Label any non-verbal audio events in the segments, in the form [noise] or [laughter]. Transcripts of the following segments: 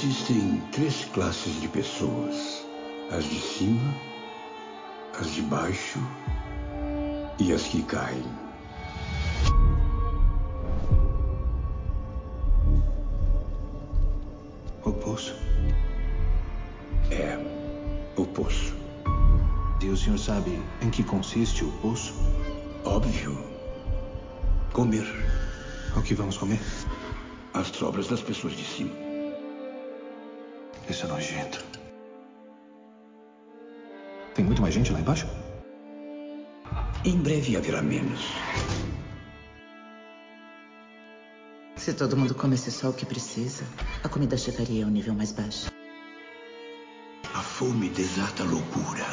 Existem três classes de pessoas: as de cima, as de baixo e as que caem. O poço? É, o poço. E o senhor sabe em que consiste o poço? Óbvio. Comer. O que vamos comer? As sobras das pessoas de cima. Nojento. Tem muito mais gente lá embaixo? Em breve haverá menos. Se todo mundo comesse só o que precisa, a comida chegaria ao nível mais baixo. A fome desata a loucura.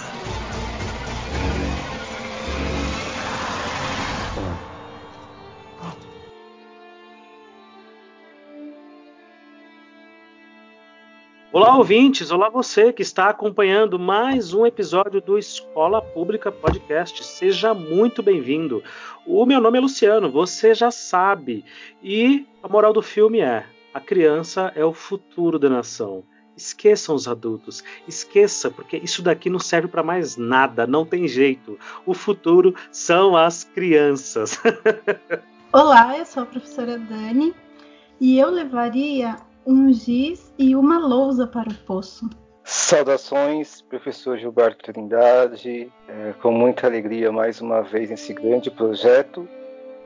Olá, ouvintes! Olá, você que está acompanhando mais um episódio do Escola Pública Podcast. Seja muito bem-vindo. O meu nome é Luciano, você já sabe. E a moral do filme é: a criança é o futuro da nação. Esqueçam os adultos, esqueça, porque isso daqui não serve para mais nada, não tem jeito. O futuro são as crianças. [laughs] Olá, eu sou a professora Dani e eu levaria um giz e uma lousa para o poço. Saudações, professor Gilberto Trindade, é, com muita alegria mais uma vez nesse grande projeto.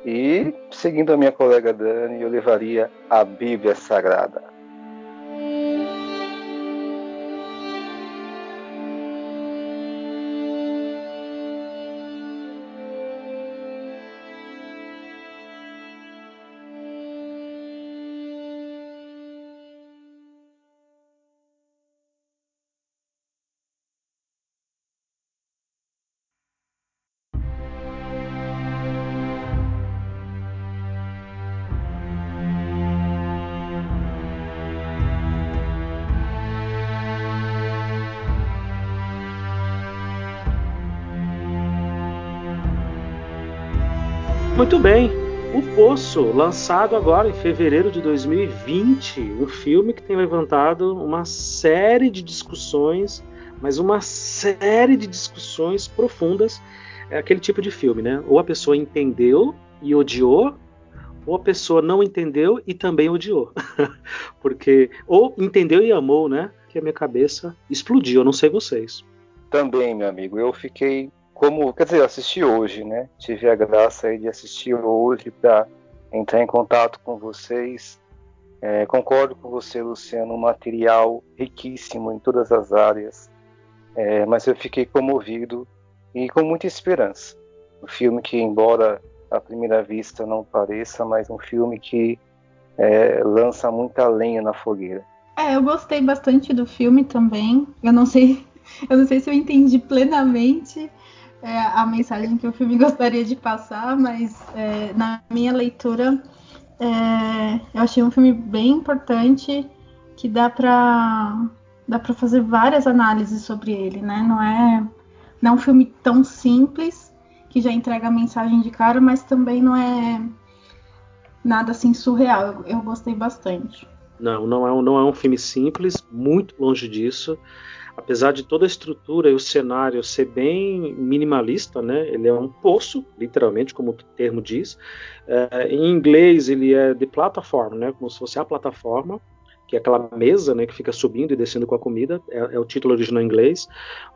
E, seguindo a minha colega Dani, eu levaria a Bíblia Sagrada. Muito bem. O Poço, lançado agora em fevereiro de 2020, um filme que tem levantado uma série de discussões, mas uma série de discussões profundas. É aquele tipo de filme, né? Ou a pessoa entendeu e odiou, ou a pessoa não entendeu e também odiou. [laughs] Porque ou entendeu e amou, né? Que a minha cabeça explodiu, eu não sei vocês. Também, meu amigo, eu fiquei como, quer dizer, assisti hoje, né? Tive a graça de assistir hoje para entrar em contato com vocês. É, concordo com você, Luciano, um material riquíssimo em todas as áreas, é, mas eu fiquei comovido e com muita esperança. Um filme que, embora à primeira vista não pareça, mas um filme que é, lança muita lenha na fogueira. É, eu gostei bastante do filme também. Eu não sei, [laughs] eu não sei se eu entendi plenamente é, a mensagem que o filme [laughs] gostaria de passar, mas é, na minha leitura é, eu achei um filme bem importante que dá para dá para fazer várias análises sobre ele, né? Não é não é um filme tão simples que já entrega a mensagem de cara, mas também não é nada assim surreal. Eu, eu gostei bastante. Não, não é, um, não é um filme simples, muito longe disso apesar de toda a estrutura e o cenário ser bem minimalista, né? Ele é um poço, literalmente, como o termo diz. É, em inglês ele é de plataforma, né? Como se fosse a plataforma, que é aquela mesa, né? Que fica subindo e descendo com a comida. É, é o título original em inglês.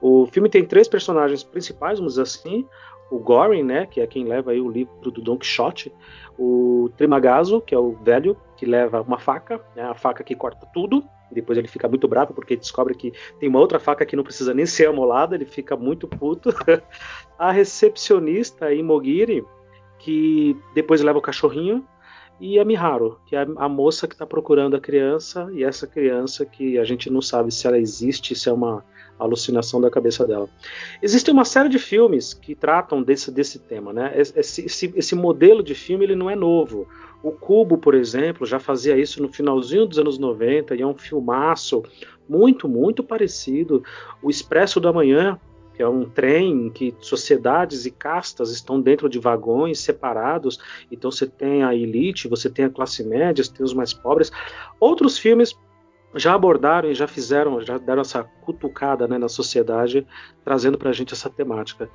O filme tem três personagens principais, vamos dizer assim. O Goring, né? Que é quem leva aí o livro do Don Quixote. O Trimagazo, que é o velho que leva uma faca, né? A faca que corta tudo depois ele fica muito bravo porque descobre que tem uma outra faca que não precisa nem ser amolada, ele fica muito puto. [laughs] a recepcionista Imogiri, que depois leva o cachorrinho, e a Miharu, que é a moça que está procurando a criança, e essa criança que a gente não sabe se ela existe, se é uma alucinação da cabeça dela. Existe uma série de filmes que tratam desse, desse tema, né? Esse, esse, esse modelo de filme ele não é novo. O Cubo, por exemplo, já fazia isso no finalzinho dos anos 90 e é um filmaço muito, muito parecido. O Expresso da Manhã, que é um trem em que sociedades e castas estão dentro de vagões separados. Então você tem a elite, você tem a classe média, você tem os mais pobres. Outros filmes já abordaram e já fizeram, já deram essa cutucada né, na sociedade, trazendo para a gente essa temática.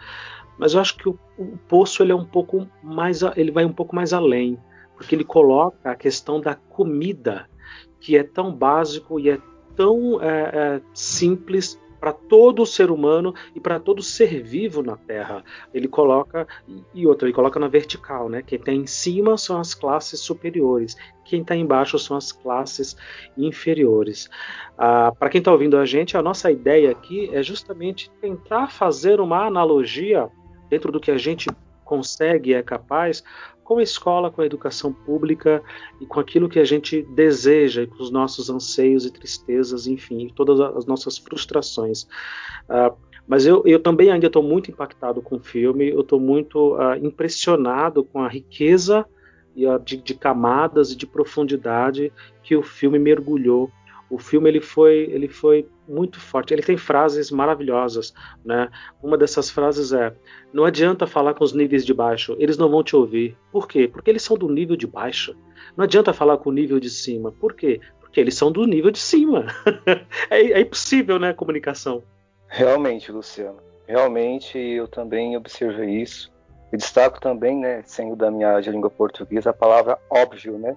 Mas eu acho que o, o Poço ele é um pouco mais, ele vai um pouco mais além, porque ele coloca a questão da comida, que é tão básico e é tão é, é, simples para todo ser humano e para todo ser vivo na Terra. Ele coloca e outra, ele coloca na vertical, né? Quem está em cima são as classes superiores, quem está embaixo são as classes inferiores. Ah, para quem está ouvindo a gente, a nossa ideia aqui é justamente tentar fazer uma analogia dentro do que a gente consegue e é capaz com a escola, com a educação pública e com aquilo que a gente deseja, e com os nossos anseios e tristezas, enfim, todas as nossas frustrações. Uh, mas eu, eu, também ainda estou muito impactado com o filme, eu estou muito uh, impressionado com a riqueza de, de, camadas e de profundidade que o filme mergulhou o filme ele foi, ele foi muito forte. Ele tem frases maravilhosas, né? Uma dessas frases é: "Não adianta falar com os níveis de baixo, eles não vão te ouvir. Por quê? Porque eles são do nível de baixo. Não adianta falar com o nível de cima. Por quê? Porque eles são do nível de cima. [laughs] é, é impossível, né, a comunicação. Realmente, Luciano. Realmente eu também observei isso. E destaco também, né, sendo da minha área de língua portuguesa, a palavra óbvio, né?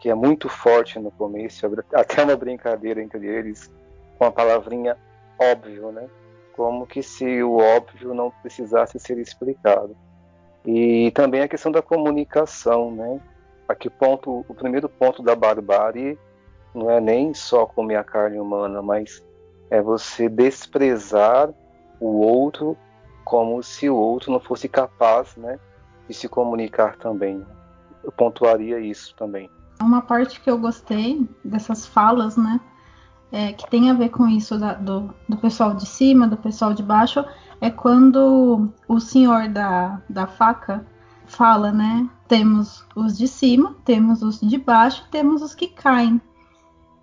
Que é muito forte no começo, [laughs] até uma brincadeira entre eles com a palavrinha óbvio, né? Como que se o óbvio não precisasse ser explicado. E também a questão da comunicação, né? A que ponto, o primeiro ponto da barbárie não é nem só comer a carne humana, mas é você desprezar o outro como se o outro não fosse capaz, né, de se comunicar também. Eu pontuaria isso também. Uma parte que eu gostei dessas falas, né? É, que tem a ver com isso da, do, do pessoal de cima, do pessoal de baixo, é quando o senhor da, da faca fala, né? Temos os de cima, temos os de baixo, temos os que caem.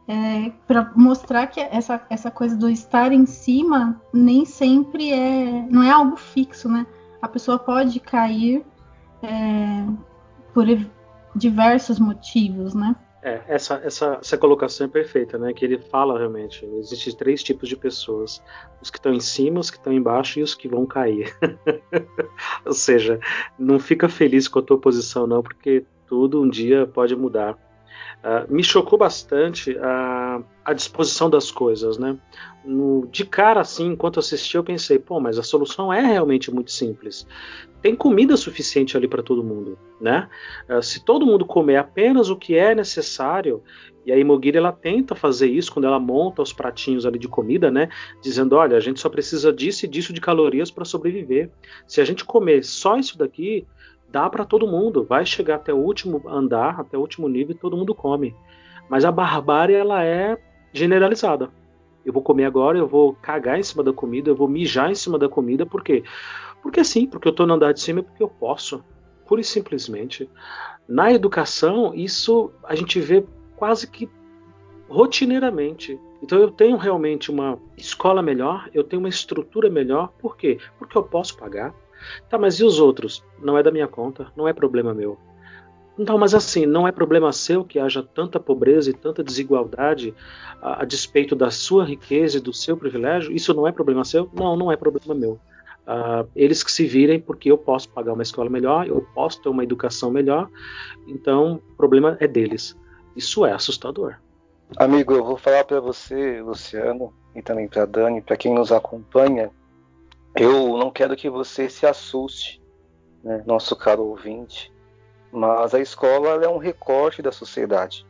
É, para mostrar que essa, essa coisa do estar em cima nem sempre é. não é algo fixo, né? A pessoa pode cair é, por diversos motivos, né? É, essa, essa, essa colocação é perfeita, né? Que ele fala realmente. Existem três tipos de pessoas: os que estão em cima, os que estão embaixo e os que vão cair. [laughs] Ou seja, não fica feliz com a tua posição, não, porque tudo um dia pode mudar. Uh, me chocou bastante a, a disposição das coisas, né? No, de cara, assim, enquanto assisti, eu pensei, pô, mas a solução é realmente muito simples. Tem comida suficiente ali para todo mundo, né? Uh, se todo mundo comer apenas o que é necessário, e a Imoguiri ela tenta fazer isso quando ela monta os pratinhos ali de comida, né? Dizendo, olha, a gente só precisa disso e disso de calorias para sobreviver. Se a gente comer só isso daqui, dá para todo mundo, vai chegar até o último andar, até o último nível e todo mundo come. Mas a barbárie ela é generalizada. Eu vou comer agora, eu vou cagar em cima da comida, eu vou mijar em cima da comida, por quê? Porque sim, porque eu estou no andar de cima, porque eu posso. Pura e simplesmente. Na educação, isso a gente vê quase que rotineiramente. Então eu tenho realmente uma escola melhor, eu tenho uma estrutura melhor, por quê? Porque eu posso pagar, Tá, mas e os outros? Não é da minha conta, não é problema meu. Então, mas assim, não é problema seu que haja tanta pobreza e tanta desigualdade a, a, despeito da sua riqueza e do seu privilégio? Isso não é problema seu? Não, não é problema meu. Uh, eles que se virem, porque eu posso pagar uma escola melhor, eu posso ter uma educação melhor, então o problema é deles. Isso é assustador. Amigo, eu vou falar para você, Luciano, e também para Dani, para quem nos acompanha, eu não quero que você se assuste, né, nosso caro ouvinte, mas a escola é um recorte da sociedade.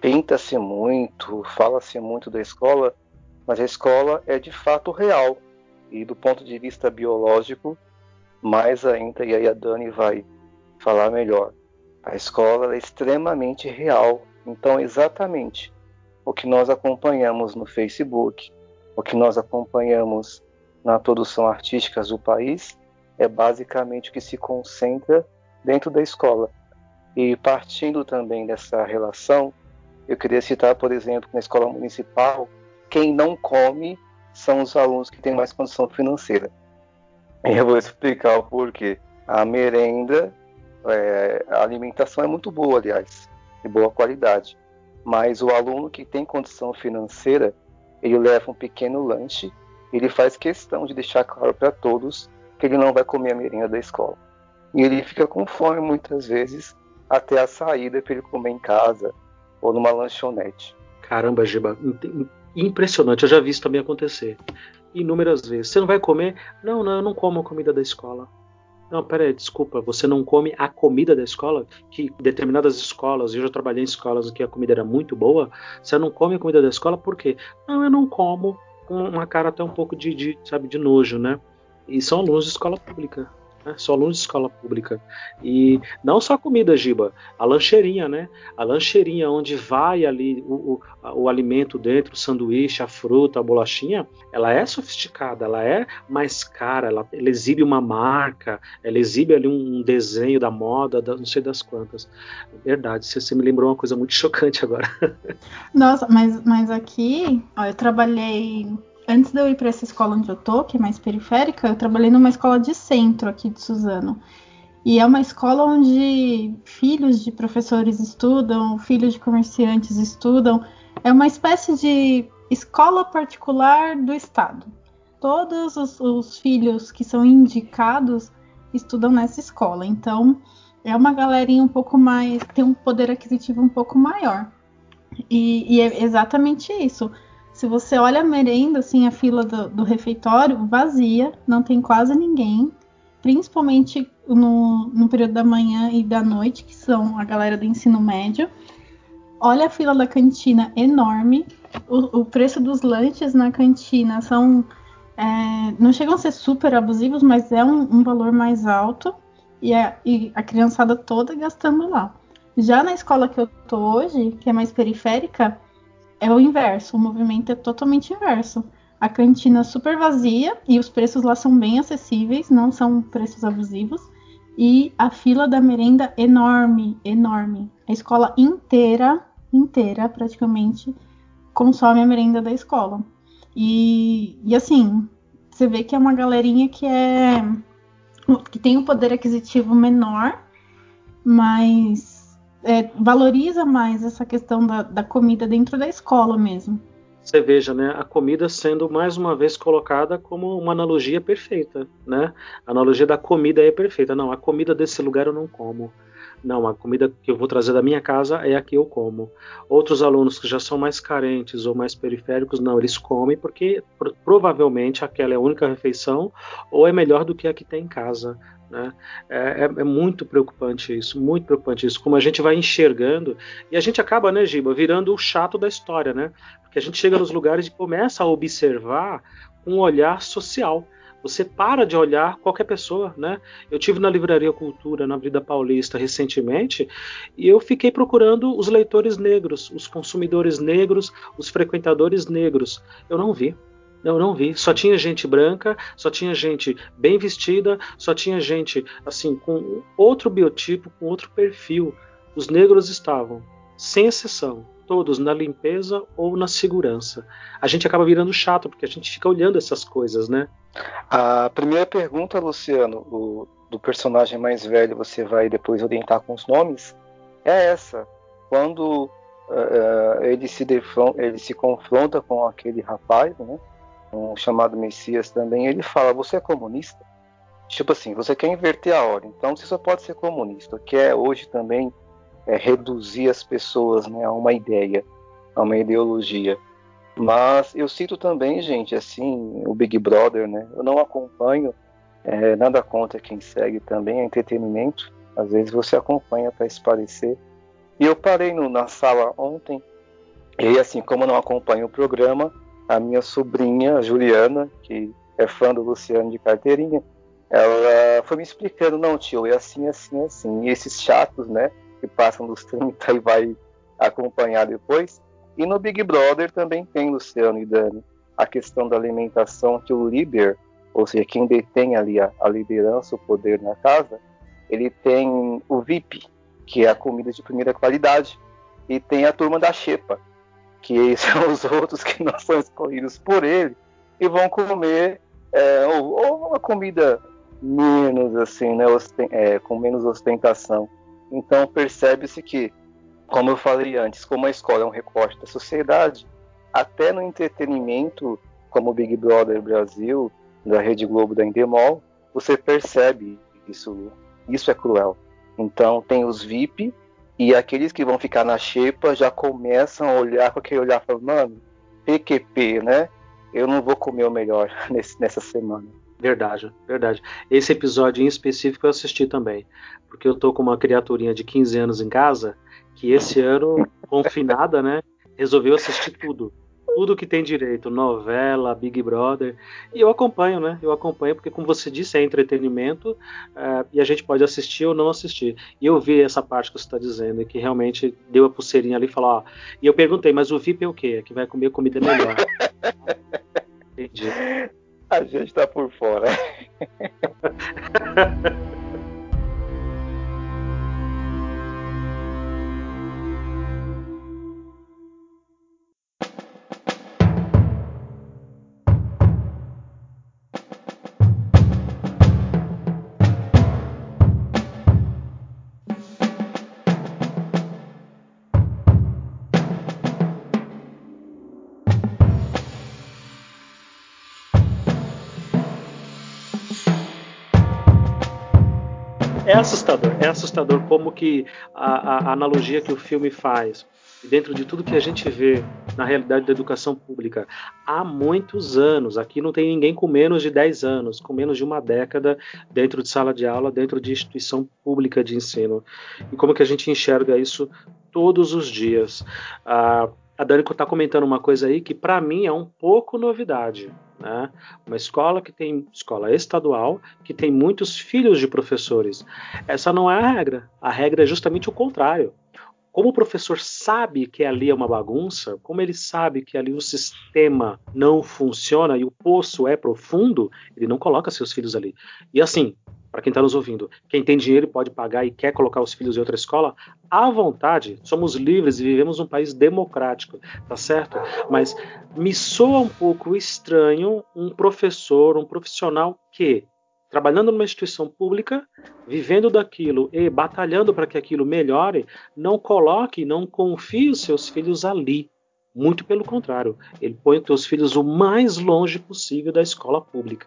Pinta-se muito, fala-se muito da escola, mas a escola é de fato real. E do ponto de vista biológico, mais ainda, e aí a Dani vai falar melhor. A escola é extremamente real. Então, exatamente o que nós acompanhamos no Facebook, o que nós acompanhamos na produção artística do país é basicamente o que se concentra dentro da escola. E partindo também dessa relação, eu queria citar, por exemplo, na escola municipal, quem não come são os alunos que têm mais condição financeira. E eu vou explicar o porquê. A merenda, é, a alimentação é muito boa, aliás, de boa qualidade. Mas o aluno que tem condição financeira, ele leva um pequeno lanche, ele faz questão de deixar claro para todos que ele não vai comer a merenda da escola. E ele fica com fome muitas vezes até a saída para ele comer em casa ou numa lanchonete. Caramba, Giba, impressionante. Eu já vi isso também acontecer inúmeras vezes. Você não vai comer? Não, não, eu não como a comida da escola. Não, peraí, desculpa, você não come a comida da escola? Que determinadas escolas, eu já trabalhei em escolas que a comida era muito boa, você não come a comida da escola por quê? Não, eu não como, com uma cara até um pouco de, de sabe, de nojo, né? E são alunos de escola pública Sou aluno de escola pública. E não só a comida, Giba, a lancheirinha, né? A lancheirinha onde vai ali o, o, o, alimento dentro, o sanduíche, a fruta, a bolachinha, ela é sofisticada, ela é mais cara, ela, ela exibe uma marca, ela exibe ali um desenho da moda, da, não sei das quantas. Verdade, você, você me lembrou uma coisa muito [laughs] chocante agora. Nossa, mas, mas aqui, ó, eu trabalhei antes de eu ir para essa escola onde eu tô, que é mais periférica, eu trabalhei numa escola de centro aqui de Suzano. E é uma escola onde filhos de professores estudam, filhos de comerciantes estudam. É uma espécie de escola particular do Estado. Todos os, os filhos que são indicados estudam nessa escola. Então, é uma galerinha um pouco mais. tem um poder aquisitivo um pouco maior. E, e é exatamente isso se você olha a merenda, assim, a fila do, do refeitório vazia, não tem quase ninguém, principalmente no, no período da manhã e da noite, que são a galera do ensino médio. Olha a fila da cantina enorme. O, o preço dos lanches na cantina são. É, não chegam a ser super abusivos, mas é um, um valor mais alto. E a, e a, criançada toda gastando lá. Já na escola que eu tô hoje, que é mais periférica, é o inverso, o movimento é totalmente inverso. A cantina é super vazia e os preços lá são bem acessíveis, não são preços abusivos. E a fila da merenda enorme, enorme. A escola inteira, inteira praticamente, consome a merenda da escola. E, e assim, você vê que é uma galerinha que é que tem um poder aquisitivo menor, mas é, valoriza mais essa questão da, da comida dentro da escola mesmo. Você veja, né, a comida sendo mais uma vez colocada como uma analogia perfeita, né? A analogia da comida é perfeita. Não, a comida desse lugar eu não como. Não, a comida que eu vou trazer da minha casa é a que eu como. Outros alunos que já são mais carentes ou mais periféricos, não, eles comem porque provavelmente aquela é a única refeição ou é melhor do que a que tem em casa. Né? É, é, é, muito preocupante isso, muito preocupante isso, como a gente vai enxergando, e a gente acaba, né, Giba, virando o chato da história, né? Porque a gente chega nos lugares e começa a observar um olhar social. Você para de olhar qualquer pessoa, né? Eu tive na Livraria Cultura, na Vida Paulista, recentemente, e eu fiquei procurando os leitores negros, os consumidores negros, os frequentadores negros. Eu não vi. Não, não vi. Só tinha gente branca, só tinha gente bem vestida, só tinha gente assim com outro biotipo, com outro perfil. Os negros estavam, sem exceção, todos na limpeza ou na segurança. A gente acaba virando chato porque a gente fica olhando essas coisas, né? A primeira pergunta, Luciano, o, do personagem mais velho, você vai depois orientar com os nomes, é essa. Quando uh, ele, se ele se confronta com aquele rapaz, né? um chamado Messias também, ele fala: Você é comunista? Tipo assim, você quer inverter a ordem, então você só pode ser comunista. Quer hoje também é, reduzir as pessoas né, a uma ideia, a uma ideologia. Mas eu cito também, gente, assim, o Big Brother, né? Eu não acompanho, é, nada contra quem segue também, é entretenimento. Às vezes você acompanha para esparecer. E eu parei no, na sala ontem, e assim, como eu não acompanho o programa, a minha sobrinha, a Juliana, que é fã do Luciano de carteirinha, ela foi me explicando, não, tio, é assim, assim, assim. E esses chatos, né, que passam dos 30 e vai acompanhar depois. E no Big Brother também tem, Luciano e Dani, a questão da alimentação que o líder, ou seja, quem detém ali a, a liderança, o poder na casa, ele tem o VIP, que é a comida de primeira qualidade, e tem a turma da Xepa, que [laughs] são os outros que não são escolhidos por ele, e vão comer é, ou, ou, uma comida menos assim, né, é, com menos ostentação. Então percebe-se que como eu falei antes, como a escola é um recorte da sociedade, até no entretenimento, como o Big Brother Brasil, da Rede Globo da Endemol, você percebe isso. Isso é cruel. Então tem os VIP e aqueles que vão ficar na xepa já começam a olhar com aquele olhar falando, mano, PQP, né? Eu não vou comer o melhor [laughs] nesse, nessa semana. Verdade, verdade. Esse episódio em específico eu assisti também, porque eu tô com uma criaturinha de 15 anos em casa que esse ano, confinada, né, resolveu assistir tudo tudo que tem direito, novela, Big Brother. E eu acompanho, né? Eu acompanho porque, como você disse, é entretenimento uh, e a gente pode assistir ou não assistir. E eu vi essa parte que você está dizendo, que realmente deu a pulseirinha ali e falou: ó. E eu perguntei, mas o VIP é o quê? É que vai comer comida melhor. [laughs] Entendi. A gente tá por fora. [laughs] assustador. Como que a, a, analogia que o filme faz, dentro de tudo que a gente vê na realidade da educação pública há muitos anos. Aqui não tem ninguém com menos de 10 anos, com menos de uma década dentro de sala de aula, dentro de instituição pública de ensino. E como que a gente enxerga isso todos os dias. Ah, a Dani está comentando uma coisa aí que para mim é um pouco novidade. Né? Uma escola que tem escola estadual, que tem muitos filhos de professores. Essa não é a regra. A regra é justamente o contrário. Como o professor sabe que ali é uma bagunça, como ele sabe que ali o sistema não funciona e o poço é profundo, ele não coloca seus filhos ali. E assim, para quem está nos ouvindo, quem tem dinheiro pode pagar e quer colocar os filhos em outra escola, à vontade, somos livres e vivemos num país democrático, tá certo? Mas me soa um pouco estranho um professor, um profissional que, trabalhando numa instituição pública, vivendo daquilo e batalhando para que aquilo melhore, não coloque, não confie os seus filhos ali. Muito pelo contrário, ele põe os seus filhos o mais longe possível da escola pública.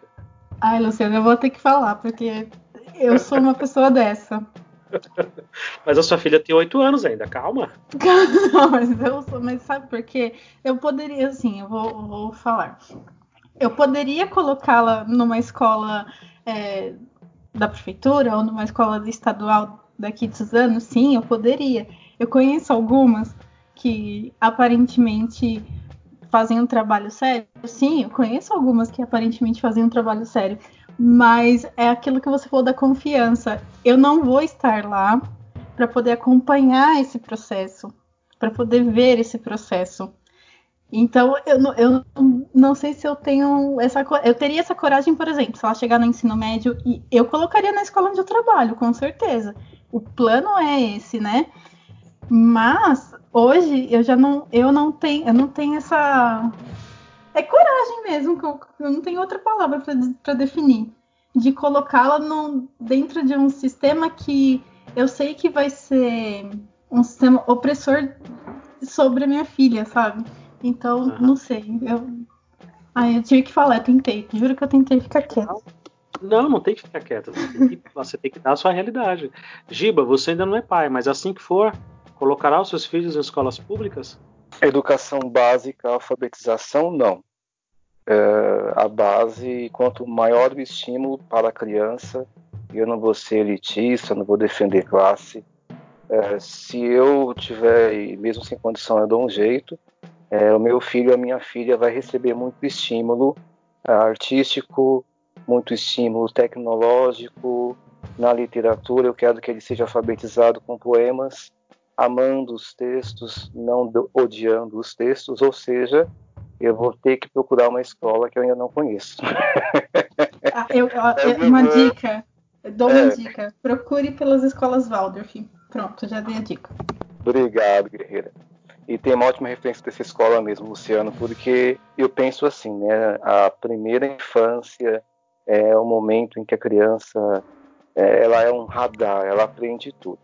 Ai, Luciano, eu vou ter que falar, porque eu sou uma pessoa dessa. [laughs] Mas a sua filha tem oito anos ainda, calma. [laughs] Não, mas eu sou, mas sabe por quê? Eu poderia, assim, eu vou, vou falar. Eu poderia colocá-la numa escola é, da prefeitura ou numa escola estadual daqui de anos? Sim, eu poderia. Eu conheço algumas que aparentemente fazem um trabalho sério? Sim, eu conheço algumas que aparentemente fazem um trabalho sério, mas é aquilo que você falou da confiança. Eu não vou estar lá para poder acompanhar esse processo, para poder ver esse processo. Então, eu, eu não sei se eu tenho essa. Eu teria essa coragem, por exemplo, se ela chegar no ensino médio, e eu colocaria na escola onde eu trabalho, com certeza. O plano é esse, né? Mas hoje eu já não, eu não tenho, eu não tenho essa é coragem mesmo, que eu, eu não tenho outra palavra para definir, de colocá-la dentro de um sistema que eu sei que vai ser um sistema opressor sobre a minha filha, sabe? Então, uhum. não sei. Eu, ai, eu tive que falar, eu tentei. Juro que eu tentei ficar quieta. Não, não tem que ficar quieta. Você tem que, você tem que dar a sua realidade. Giba, você ainda não é pai, mas assim que for, Colocará os seus filhos em escolas públicas? Educação básica, alfabetização, não. É, a base, quanto maior o estímulo para a criança, eu não vou ser elitista, não vou defender classe. É, se eu tiver, mesmo sem condição, eu dou um jeito, é, o meu filho, a minha filha vai receber muito estímulo é, artístico, muito estímulo tecnológico, na literatura, eu quero que ele seja alfabetizado com poemas, amando os textos, não odiando os textos, ou seja, eu vou ter que procurar uma escola que eu ainda não conheço. [laughs] Ah, eu, eu, uma dica, dou uma é. dica. Procure pelas escolas Waldorf. Pronto, já dei a dica. Obrigado, guerreira. E tem uma ótima referência dessa escola mesmo, Luciano, porque eu penso assim, né? A primeira infância é o momento em que a criança é, ela é um radar, ela aprende tudo.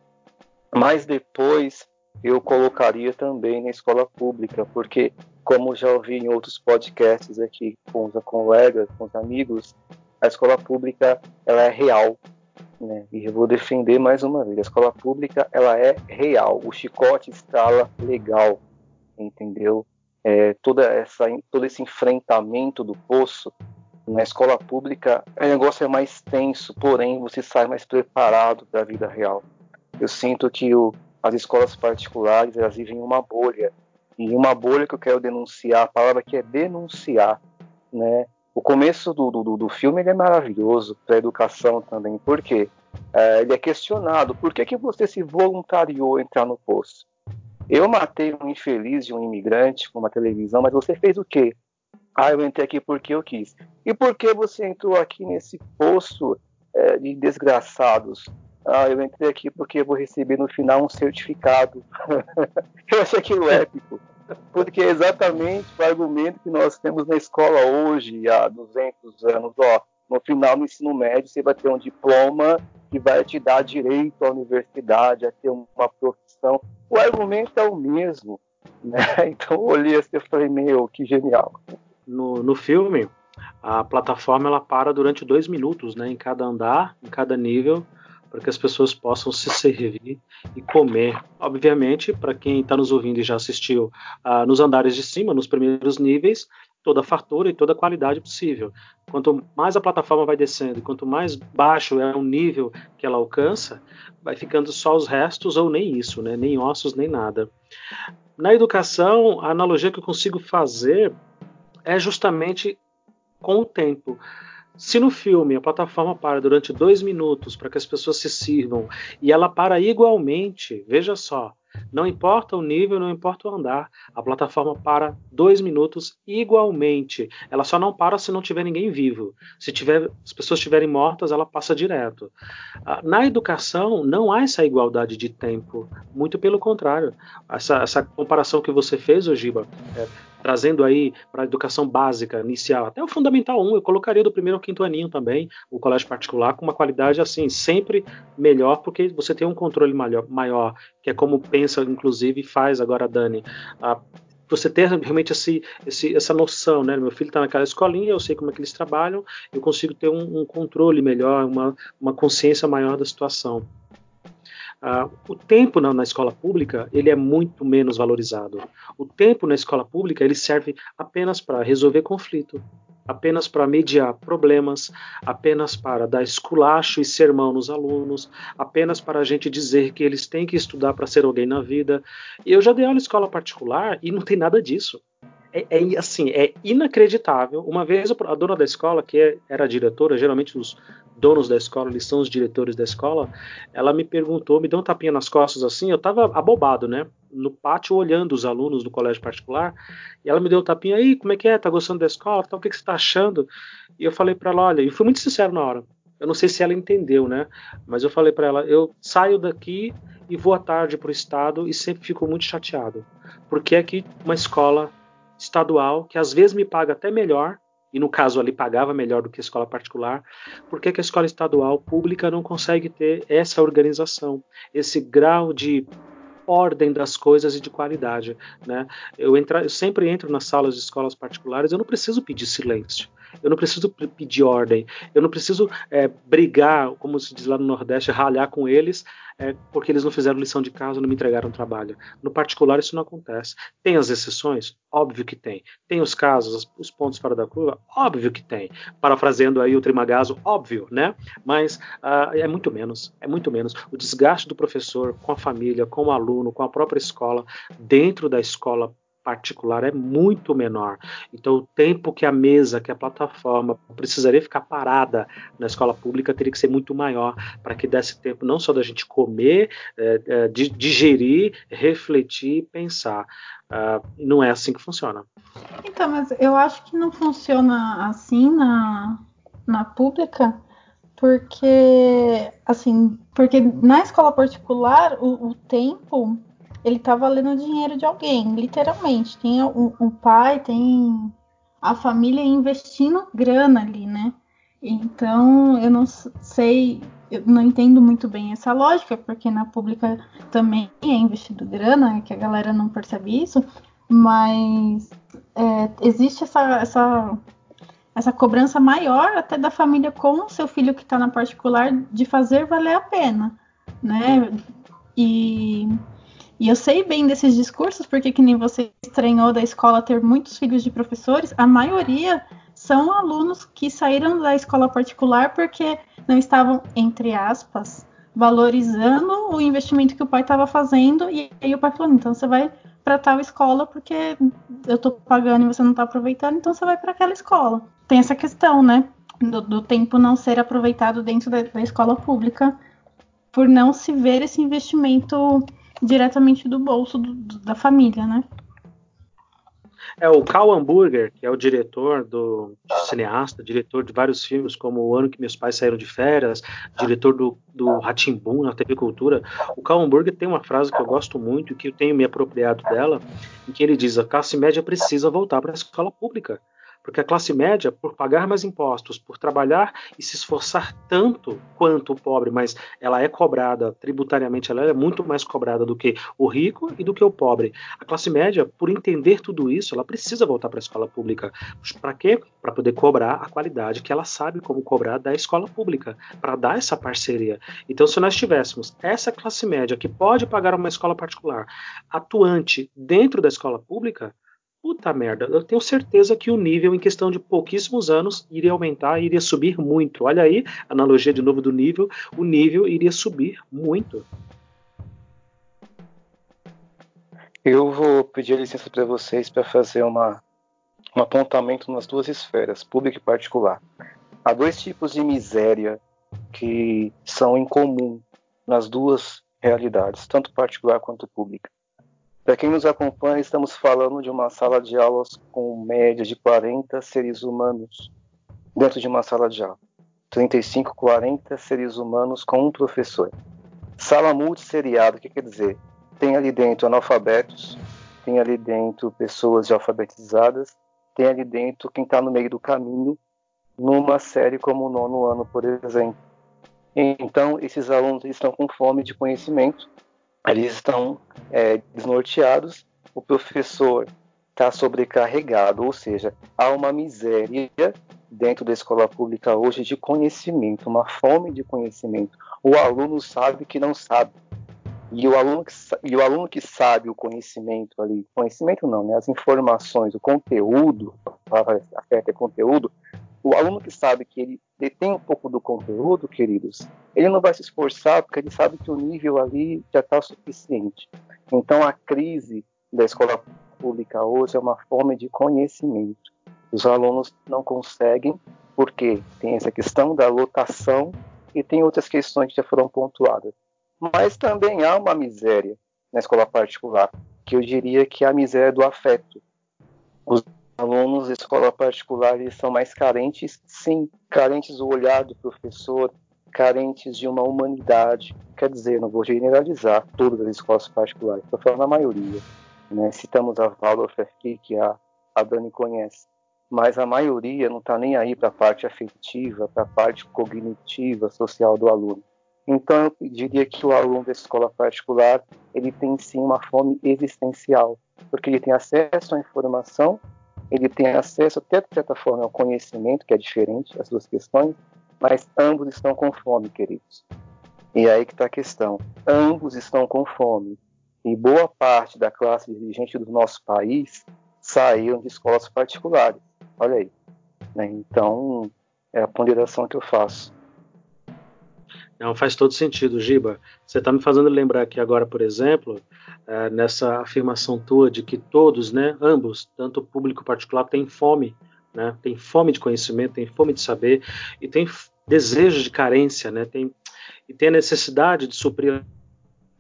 Mas depois eu colocaria também na escola pública, porque, como já ouvi em outros podcasts aqui com os colegas, com os amigos, a escola pública ela é real. Né? E eu vou defender mais uma vez: a escola pública ela é real. O chicote escala legal, entendeu? É, toda essa, todo esse enfrentamento do poço na escola pública, o negócio é mais tenso, porém você sai mais preparado para a vida real. Eu sinto que o, as escolas particulares elas vivem uma bolha e uma bolha que eu quero denunciar, a palavra que é denunciar, né? O começo do, do, do filme é maravilhoso para a educação também, porque é, ele é questionado, por que, que você se voluntariou a entrar no poço? Eu matei um infeliz de um imigrante com uma televisão, mas você fez o quê? Ah, eu entrei aqui porque eu quis. E por que você entrou aqui nesse poço é, de desgraçados? Ah, eu entrei aqui porque vou receber no final um certificado. [laughs] eu achei aquilo épico. Porque é exatamente o argumento que nós temos na escola hoje, há 200 anos. Ó, no final do ensino médio, você vai ter um diploma que vai te dar direito à universidade, a ter uma profissão. O argumento é o mesmo. Né? [laughs] Então eu olhei assim e falei, meu, que genial no, no filme, a plataforma ela para durante dois minutos, né, em cada andar, em cada nível, para que as pessoas possam se servir e comer. Obviamente, para quem está nos ouvindo e já assistiu uh, nos andares de cima, nos primeiros níveis, toda a fartura e toda a qualidade possível. Quanto mais a plataforma vai descendo, quanto mais baixo é o nível que ela alcança, vai ficando só os restos ou nem isso, né? nem ossos, nem nada. Na educação, a analogia que eu consigo fazer é justamente com o tempo. Se no filme a plataforma para durante dois minutos para que as pessoas se sirvam e ela para igualmente, veja só, não importa o nível, não importa o andar, a plataforma para dois minutos igualmente. Ela só não para se não tiver ninguém vivo. Se tiver, as pessoas estiverem mortas, ela passa direto. Ah, na educação não há essa igualdade de tempo, muito pelo contrário. Essa, essa comparação que você fez, Ogiba, é, trazendo aí para a educação básica, inicial, até o Fundamental 1, eu colocaria do primeiro ao quinto aninho também, o colégio particular, com uma qualidade assim, sempre melhor, porque você tem um controle maior, maior que é como pensa, inclusive, faz agora a Dani. A, você ter realmente esse, esse, essa noção, né? Meu filho está naquela escolinha, eu sei como é que eles trabalham, eu consigo ter um, um controle melhor, uma, uma consciência maior da situação. Uh, o tempo na, na, escola pública ele é muito menos valorizado. O tempo na escola pública ele serve apenas para resolver conflito, apenas para mediar problemas, apenas para dar esculacho e sermão nos alunos, apenas para a gente dizer que eles têm que estudar para ser alguém na vida. Eu já dei aula em escola particular e não tem nada disso. É, é, assim, é inacreditável. Uma vez a dona da escola, que é, era diretora, geralmente os, donos da escola, eles são os diretores da escola, ela me perguntou, me deu um tapinha nas costas assim, eu tava abobado, né? No pátio olhando os alunos do colégio particular, e ela me deu um tapinha aí, como é que é? Tá gostando da escola? Tá, o que, que você tá achando? E eu falei para ela, olha, e fui muito sincero na hora. Eu não sei se ela entendeu, né? Mas eu falei para ela, eu saio daqui e vou à tarde para o estado e sempre fico muito chateado, porque é que uma escola estadual que às vezes me paga até melhor e no caso ali pagava melhor do que a escola particular, por que, a escola estadual pública não consegue ter essa organização, esse grau de ordem das coisas e de qualidade, né? Eu, entra, eu sempre entro nas salas de escolas particulares, eu não preciso pedir silêncio, eu não preciso pedir ordem, eu não preciso é, brigar, como se diz lá no Nordeste, ralhar com eles é, porque eles não fizeram lição de casa, não me entregaram trabalho. No particular, isso não acontece. Tem as exceções? Óbvio que tem. Tem os casos, os pontos fora da curva? Óbvio que tem. Parafraseando aí o Trimagazo, óbvio, né? Mas uh, é muito menos. É muito menos. O desgaste do professor com a família, com o aluno, com a própria escola, dentro da escola particular é muito menor. Então, o tempo que a mesa, que a plataforma precisaria ficar parada na escola pública teria que ser muito maior para que desse tempo não só da gente comer, é, é, digerir, refletir, pensar. Uh, não é assim que funciona. Então, mas eu acho que não funciona assim na, na pública, porque assim, porque na escola particular o, o tempo ele tá valendo dinheiro de alguém, literalmente. Tem o, o pai, tem a família investindo grana ali, né? Então, eu não sei eu não entendo muito bem essa lógica, porque na pública também é investido grana, é que a galera não percebe isso, mas é, existe essa, essa, essa cobrança maior até da família com o seu filho que está na particular de fazer valer a pena, né? E, e eu sei bem desses discursos, porque que nem você estranhou da escola ter muitos filhos de professores, a maioria são alunos que saíram da escola particular porque não estavam, entre aspas, valorizando o investimento que o pai estava fazendo, e aí o pai falou, então você vai para tal escola porque eu estou pagando e você não está aproveitando, então você vai para aquela escola. Tem essa questão, né? Do, do tempo não ser aproveitado dentro da, da, escola pública por não se ver esse investimento diretamente do bolso do, do, da família, né? É o Carl Hamburger, que é o diretor do cineasta, diretor de vários filmes, como O Ano que Meus Pais Saíram de Férias, diretor do, do Ratimbun na TV Cultura. O Carl Hamburger tem uma frase que eu gosto muito e que eu tenho me apropriado dela, em que ele diz: a classe média precisa voltar para a escola pública. Porque a classe média, por pagar mais impostos, por trabalhar e se esforçar tanto quanto o pobre, mas ela é cobrada tributariamente, ela é muito mais cobrada do que o rico e do que o pobre. A classe média, por entender tudo isso, ela precisa voltar para a escola pública. Para quê? Para poder cobrar a qualidade que ela sabe como cobrar da escola pública, para dar essa parceria. Então, se nós tivéssemos essa classe média que pode pagar uma escola particular atuante dentro da escola pública, puta merda, eu tenho certeza que o nível, em questão de pouquíssimos anos, iria aumentar, iria subir muito. Olha aí, analogia de novo do nível, o nível iria subir muito. Eu vou pedir licença para vocês para fazer uma, um apontamento nas duas esferas, pública e particular. Há dois tipos de miséria que são em comum nas duas realidades, tanto particular quanto pública. Para quem nos acompanha, estamos falando de uma sala de aulas com média de 40 seres humanos dentro de uma sala de aula. 35, 40 seres humanos com um professor. Sala multisseriada, o que quer dizer? Tem ali dentro analfabetos, tem ali dentro pessoas alfabetizadas, tem ali dentro quem está no meio do caminho, numa série como o nono ano, por exemplo. Então, esses alunos estão com fome de conhecimento, eles estão é, desnorteados, o professor está sobrecarregado, ou seja, há uma miséria dentro da escola pública hoje de conhecimento, uma fome de conhecimento. O aluno sabe que não sabe. E o aluno que, e o aluno que sabe o conhecimento ali, conhecimento não, né, as informações, o conteúdo, a palavra certa é conteúdo, o aluno que sabe que ele detém um pouco do conteúdo, queridos, ele não vai se esforçar porque ele sabe que o nível ali já está suficiente. Então a crise da escola pública hoje é uma forma de conhecimento. Os alunos não conseguem porque tem essa questão da lotação e tem outras questões que já foram pontuadas. Mas também há uma miséria na escola particular, que eu diria que é a miséria do afeto. Os alunos de escola particular eles são mais carentes, sim, carentes do olhar do professor, carentes de uma humanidade. Quer dizer, não vou generalizar todas as escolas particulares, estou falando a maioria. Né? Citamos a Waldorf aqui, que a, a Dani conhece. Mas a maioria não está nem aí para a parte afetiva, para a parte cognitiva, social do aluno. Então, eu diria que o aluno da escola particular ele tem sim uma fome existencial, porque ele tem acesso à informação ele tem acesso até de certa forma ao conhecimento, que é diferente, as duas questões, mas ambos estão com fome, queridos. E é aí que está a questão. Ambos estão com fome. E boa parte da classe dirigente do nosso país saíram de escolas particulares. Olha aí. Né? Então, é a ponderação que eu faço. Não faz todo sentido, Giba. Você está me fazendo lembrar aqui agora, por exemplo, é, nessa afirmação tua de que todos, né, ambos, tanto o público particular, têm fome, né, tem fome de conhecimento, tem fome de saber e tem desejo de carência, né, tem, e tem a necessidade de suprir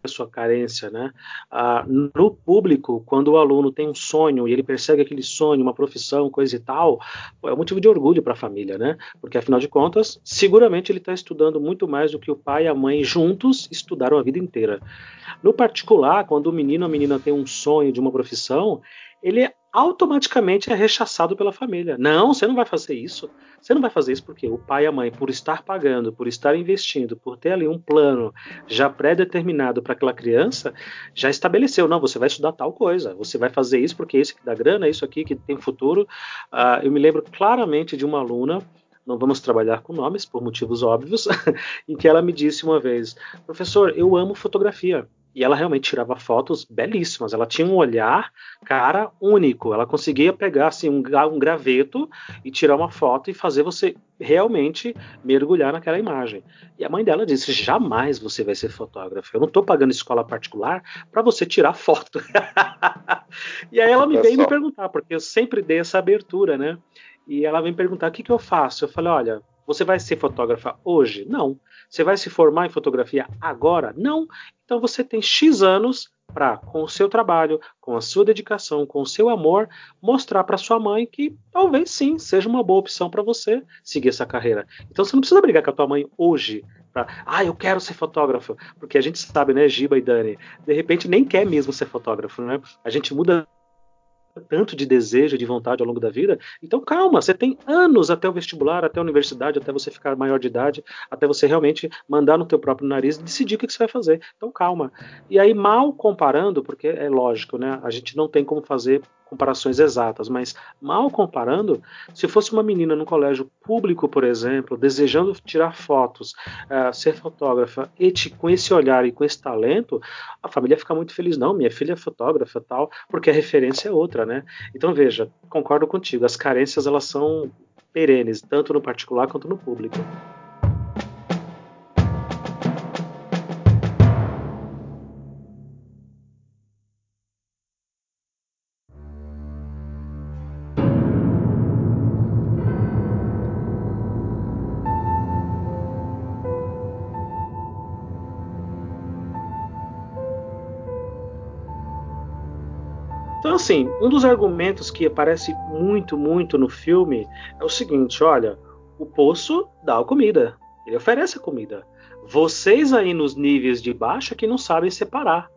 a sua carência, né? Ah, no público, quando o aluno tem um sonho e ele persegue aquele sonho, uma profissão, coisa e tal, é um motivo de orgulho para a família, né? Porque afinal de contas, seguramente ele está estudando muito mais do que o pai e a mãe juntos estudaram a vida inteira. No particular, quando o menino ou a menina tem um sonho de uma profissão, ele automaticamente é rechaçado pela família. Não, você não vai fazer isso. Você não vai fazer isso porque o pai e a mãe, por estar pagando, por estar investindo, por ter ali um plano já pré-determinado para aquela criança, já estabeleceu. Não, você vai estudar tal coisa. Você vai fazer isso porque isso que dá grana, isso aqui que tem futuro. Uh, eu me lembro claramente de uma aluna não vamos trabalhar com nomes por motivos óbvios, [laughs] em que ela me disse uma vez: professor, eu amo fotografia. E ela realmente tirava fotos belíssimas. Ela tinha um olhar, cara, único. Ela conseguia pegar assim, um, um graveto e tirar uma foto e fazer você realmente mergulhar naquela imagem. E a mãe dela disse: jamais você vai ser fotógrafo. Eu não estou pagando escola particular para você tirar foto. [laughs] e aí ela me veio me perguntar, porque eu sempre dei essa abertura, né? E ela vem perguntar: o que, que eu faço? Eu falei: olha, você vai ser fotógrafa hoje? Não. Você vai se formar em fotografia agora? Não. Então você tem X anos para, com o seu trabalho, com a sua dedicação, com o seu amor, mostrar para sua mãe que talvez sim seja uma boa opção para você seguir essa carreira. Então você não precisa brigar com a tua mãe hoje. Pra, ah, eu quero ser fotógrafo, porque a gente sabe, né, Giba e Dani, de repente nem quer mesmo ser fotógrafo, né? A gente muda tanto de desejo, de vontade ao longo da vida. Então calma, você tem anos até o vestibular, até a universidade, até você ficar maior de idade, até você realmente mandar no teu próprio nariz e decidir o que, você vai fazer. Então calma. E aí mal comparando, porque é lógico, né? A gente não tem como fazer comparações exatas, mas mal comparando, se fosse uma menina no colégio público, por exemplo, desejando tirar fotos, uh, ser fotógrafa, e com esse olhar e com esse talento, a família fica muito feliz. Não, minha filha é fotógrafa, tal, porque a referência é outra, né? Então veja, concordo contigo, as carências elas são perenes, tanto no particular quanto no público. Assim, um dos argumentos que aparece muito, muito no filme é o seguinte: olha, o poço dá a comida, ele oferece a comida. Vocês aí nos níveis de baixo é que não sabem separar.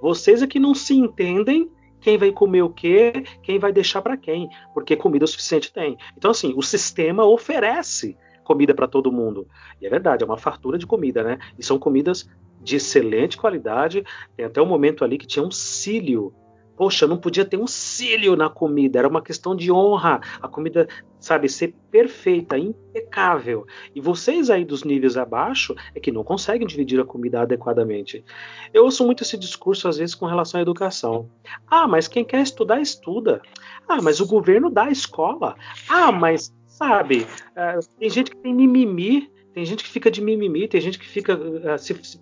Vocês é que não se entendem quem vai comer o quê, quem vai deixar para quem, porque comida o suficiente tem. Então, assim, o sistema oferece comida para todo mundo. E é verdade, é uma fartura de comida, né? E são comidas de excelente qualidade. Tem até um momento ali que tinha um cílio poxa, não podia ter um cílio na comida, era uma questão de honra, a comida, sabe, ser perfeita, impecável. E vocês aí dos níveis abaixo é que não conseguem dividir a comida adequadamente. Eu ouço muito esse discurso às vezes com relação à educação. Ah, mas quem quer estudar, estuda. Ah, mas o governo dá a escola. Ah, mas, sabe, uh, tem gente que tem mimimi, tem gente que fica de mimimi, tem gente que fica se,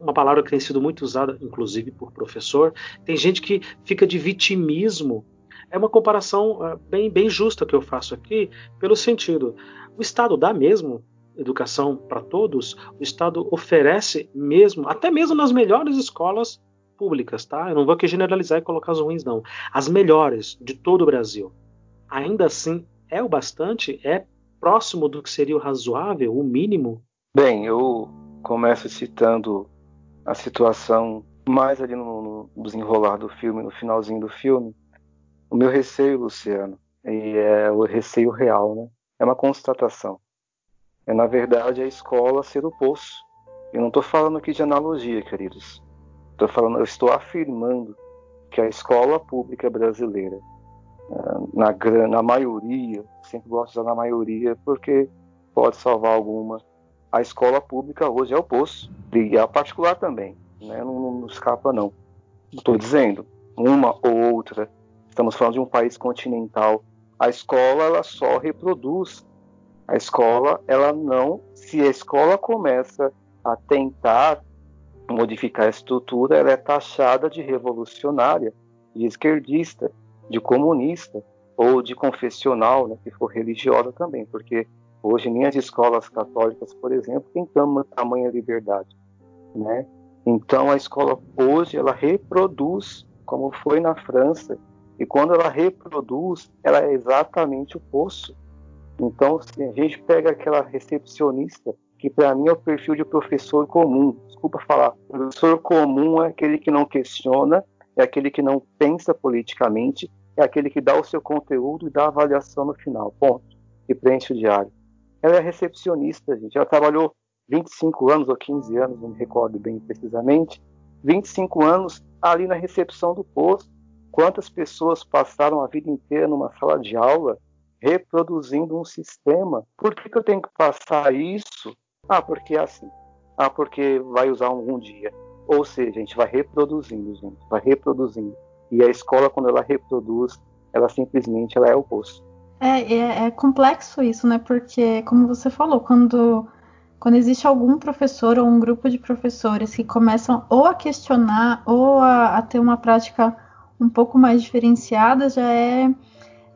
uma palavra que tem sido muito usada, inclusive por professor. Tem gente que fica de vitimismo. É uma comparação uh, bem, bem justa que eu faço aqui, pelo sentido: o Estado dá mesmo educação para todos? O Estado oferece mesmo, até mesmo nas melhores escolas públicas, tá? Eu não vou aqui generalizar e colocar as ruins, não. As melhores de todo o Brasil. Ainda assim, é o bastante? É próximo do que seria o razoável, o mínimo? Bem, eu começo citando a situação mais ali no, no desenrolar do filme, no finalzinho do filme, o meu receio, Luciano, e é o receio real, né? É uma constatação. É na verdade a escola ser o poço. Eu não estou falando aqui de analogia, queridos. Estou falando, eu estou afirmando que a escola pública brasileira, na, na maioria, sempre gosto de usar na maioria porque pode salvar alguma, a escola pública hoje é o poço, e a particular também, né? não, não escapa não. Estou dizendo, uma ou outra, estamos falando de um país continental, a escola ela só reproduz. A escola, ela não, se a escola começa a tentar modificar a estrutura, ela é taxada de revolucionária, de esquerdista, de comunista ou de confessional, né, se for religiosa também, porque Hoje, nem as escolas católicas, por exemplo, têm tamanha liberdade, né? Então, a escola hoje, ela reproduz, como foi na França, e quando ela reproduz, ela é exatamente o poço. Então, se a gente pega aquela recepcionista, que para mim é o perfil de professor comum, desculpa falar, professor comum é aquele que não questiona, é aquele que não pensa politicamente, é aquele que dá o seu conteúdo e dá a avaliação no final, ponto, e preenche o diário. Ela é recepcionista, gente. Ela trabalhou 25 anos ou 15 anos, não me recordo bem precisamente, 25 anos ali na recepção do posto. Quantas pessoas passaram a vida inteira numa sala de aula reproduzindo um sistema? Por que, que eu tenho que passar isso? Ah, porque é assim. Ah, porque vai usar algum dia. Ou seja, a gente vai reproduzindo, gente, vai reproduzindo. E a escola, quando ela reproduz, ela simplesmente ela é o poço. É, é, é, complexo isso, né? Porque, como você falou, quando, quando existe algum professor ou um grupo de professores que começam ou a questionar ou a, a ter uma prática um pouco mais diferenciada, já é,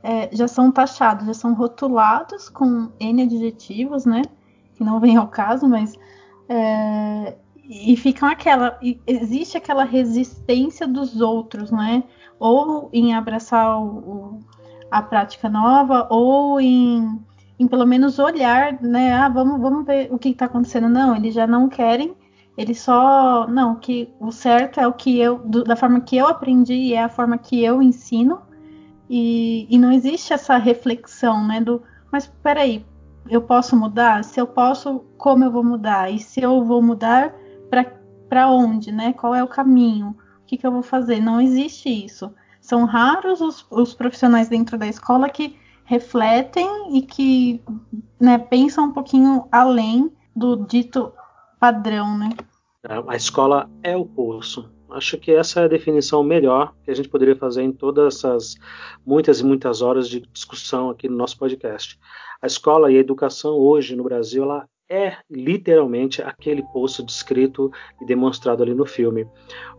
é, já são taxados, já são rotulados com N adjetivos, né? Que não vem ao caso, mas é, e ficam aquela. existe aquela resistência dos outros, né? Ou em abraçar o, o, a prática nova, ou em, em pelo menos olhar, né? Ah, vamos, vamos ver o que está acontecendo. Não, eles já não querem, eles só. Não, que o certo é o que eu. Do, da forma que eu aprendi e é a forma que eu ensino. E, e não existe essa reflexão, né? Do. Mas peraí, eu posso mudar? Se eu posso, como eu vou mudar? E se eu vou mudar para onde, né? Qual é o caminho? O que, que eu vou fazer? Não existe isso. São raros os, os profissionais dentro da escola que refletem e que né, pensam um pouquinho além do dito padrão, né? A escola é o poço. Acho que essa é a definição melhor que a gente poderia fazer em todas essas muitas e muitas horas de discussão aqui no nosso podcast. A escola e a educação hoje no Brasil ela é literalmente aquele poço descrito e demonstrado ali no filme.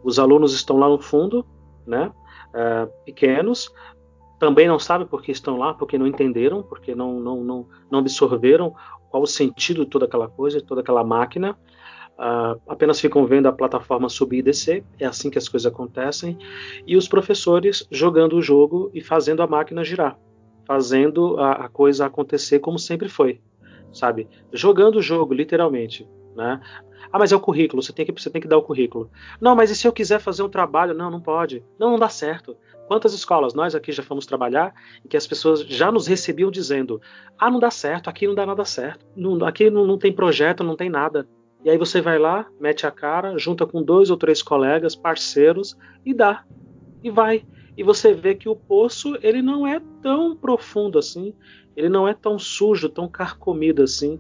Os alunos estão lá no fundo, né, uh, pequenos, também não sabem por que estão lá, porque não entenderam, porque não, não, não, não absorveram qual o sentido de toda aquela coisa, de toda aquela máquina. Uh, apenas ficam vendo a plataforma subir e descer, é assim que as coisas acontecem, e os professores jogando o jogo e fazendo a máquina girar, fazendo a, a coisa acontecer como sempre foi sabe? Jogando o jogo, literalmente, né? Ah, mas é o currículo, você tem que, você tem que dar o currículo. Não, mas e se eu quiser fazer um trabalho? Não, não pode. Não, não dá certo. Quantas escolas nós aqui já fomos trabalhar que as pessoas já nos recebiam dizendo: ah, não dá certo, aqui não dá nada certo, não, aqui não, não tem projeto, não tem nada. E aí você vai lá, mete a cara, junta com dois ou três colegas, parceiros e dá. E vai. E você vê que o poço ele não é tão profundo assim, ele não é tão sujo, tão carcomido assim.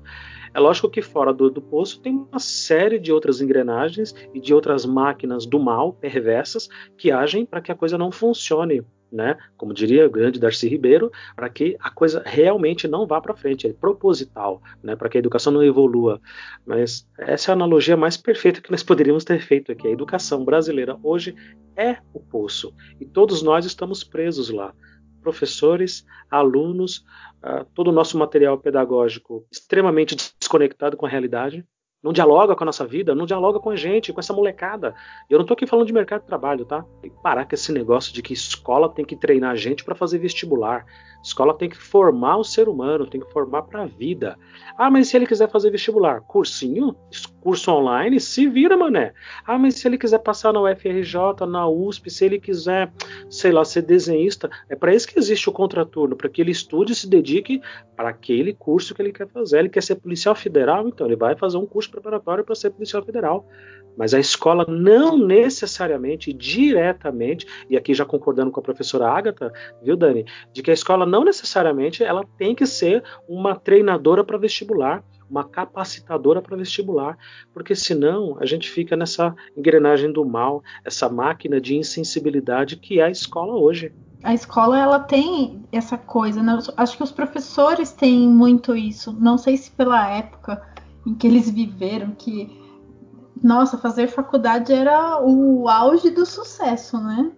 É lógico que fora do, do poço tem uma série de outras engrenagens e de outras máquinas do mal, perversas, que agem para que a coisa não funcione né? Como diria o grande Darcy Ribeiro, para que a coisa realmente não vá para frente, é proposital, né? Para que a educação não evolua. Mas essa é a analogia mais perfeita que nós poderíamos ter feito aqui. A educação brasileira hoje é o poço e todos nós estamos presos lá professores, alunos, uh, todo o nosso material pedagógico extremamente desconectado com a realidade, não dialoga com a nossa vida, não dialoga com a gente, com essa molecada. Eu não estou aqui falando de mercado de trabalho, tá? Tem que parar com esse negócio de que escola tem que treinar a gente para fazer vestibular. Escola tem que formar o ser humano, tem que formar para a vida. Ah, mas se ele quiser fazer vestibular, cursinho, curso online, se vira, mané. Ah, mas se ele quiser passar na UFRJ, na USP, se ele quiser, sei lá, ser desenhista, é para isso que existe o contraturno, para que ele estude e se dedique para aquele curso que ele quer fazer. Ele quer ser policial federal, então ele vai fazer um curso preparatório para ser policial federal. Mas a escola não necessariamente, diretamente, e aqui já concordando com a professora Agatha, viu, Dani, de que a escola não necessariamente ela tem que ser uma treinadora para vestibular, uma capacitadora para vestibular, porque senão a gente fica nessa engrenagem do mal, essa máquina de insensibilidade que é a escola hoje. A escola ela tem essa coisa, né? acho que os professores têm muito isso. Não sei se pela época em que eles viveram, que nossa, fazer faculdade era o auge do sucesso, né?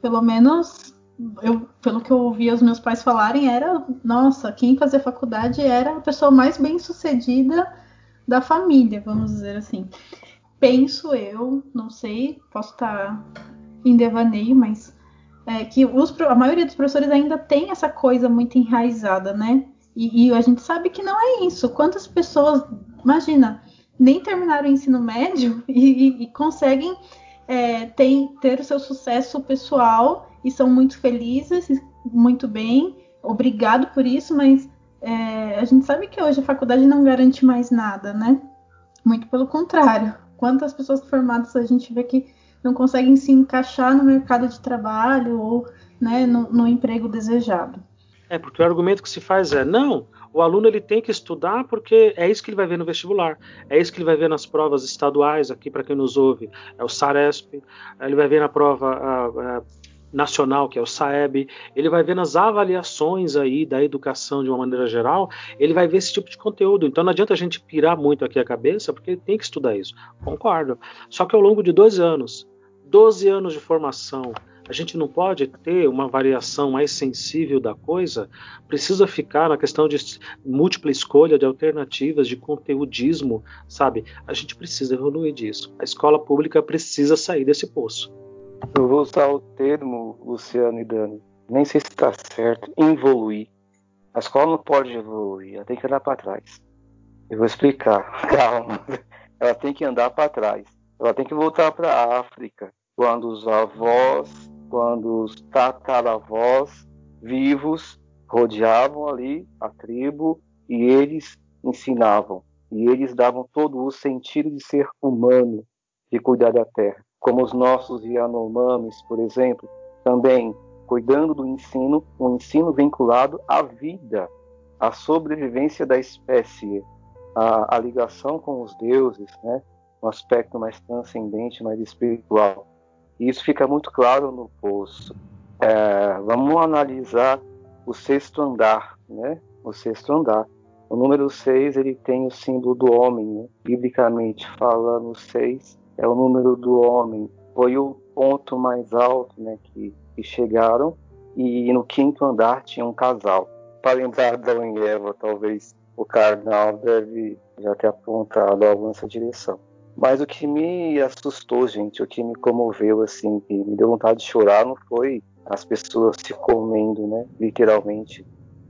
Pelo menos, eu, pelo que eu ouvia os meus pais falarem, era, nossa, quem fazia faculdade era a pessoa mais bem sucedida da família, vamos dizer assim. Penso eu, não sei, posso estar em devaneio, mas é, que os, a maioria dos professores ainda tem essa coisa muito enraizada, né? E, e a gente sabe que não é isso. Quantas pessoas, imagina, nem terminaram o ensino médio [laughs] e, e, e conseguem é, ter, ter o seu sucesso pessoal e são muito felizes, muito bem, obrigado por isso, mas é, a gente sabe que hoje a faculdade não garante mais nada, né? Muito pelo contrário. Quantas pessoas formadas a gente vê que não conseguem se encaixar no mercado de trabalho ou né, no, no emprego desejado. É, porque o argumento que se faz é, não, o aluno ele tem que estudar porque é isso que ele vai ver no vestibular, é isso que ele vai ver nas provas estaduais, aqui para quem nos ouve, é o SARESP, ele vai ver na prova a, a, nacional, que é o SAEB, ele vai ver nas avaliações aí da educação de uma maneira geral, ele vai ver esse tipo de conteúdo. Então não adianta a gente pirar muito aqui a cabeça, porque ele tem que estudar isso. Concordo. Só que ao longo de dois anos, 12 anos de formação, a gente não pode ter uma variação mais sensível da coisa, precisa ficar na questão de múltipla escolha de alternativas, de conteudismo, sabe? A gente precisa evoluir disso. A escola pública precisa sair desse poço. Eu vou usar o termo, Luciano e Dani, nem sei se está certo, evoluir. A escola não pode evoluir, ela tem que andar para trás. Eu vou explicar, [laughs] calma. Ela tem que andar para trás. Ela tem que voltar para a África, quando os avós quando os tataravós vivos rodeavam ali a tribo e eles ensinavam. E eles davam todo o sentido de ser humano, de cuidar da terra. Como os nossos Yanomamis, por exemplo, também cuidando do ensino, um ensino vinculado à vida, à sobrevivência da espécie, à, à ligação com os deuses, né? um aspecto mais transcendente, mais espiritual. E isso fica muito claro no poço. É, vamos analisar o sexto andar, né? O sexto andar. O número 6 ele tem o símbolo do homem, né? biblicamente falando, 6 é o número do homem. Foi o ponto mais alto né, que, que chegaram. E no quinto andar tinha um casal. Para lembrar da Eva, talvez o carnal deve já ter apontado algo nessa direção. Mas o que me assustou, gente, o que me comoveu, assim, que me deu vontade de chorar, não foi as pessoas se comendo, né? Literalmente,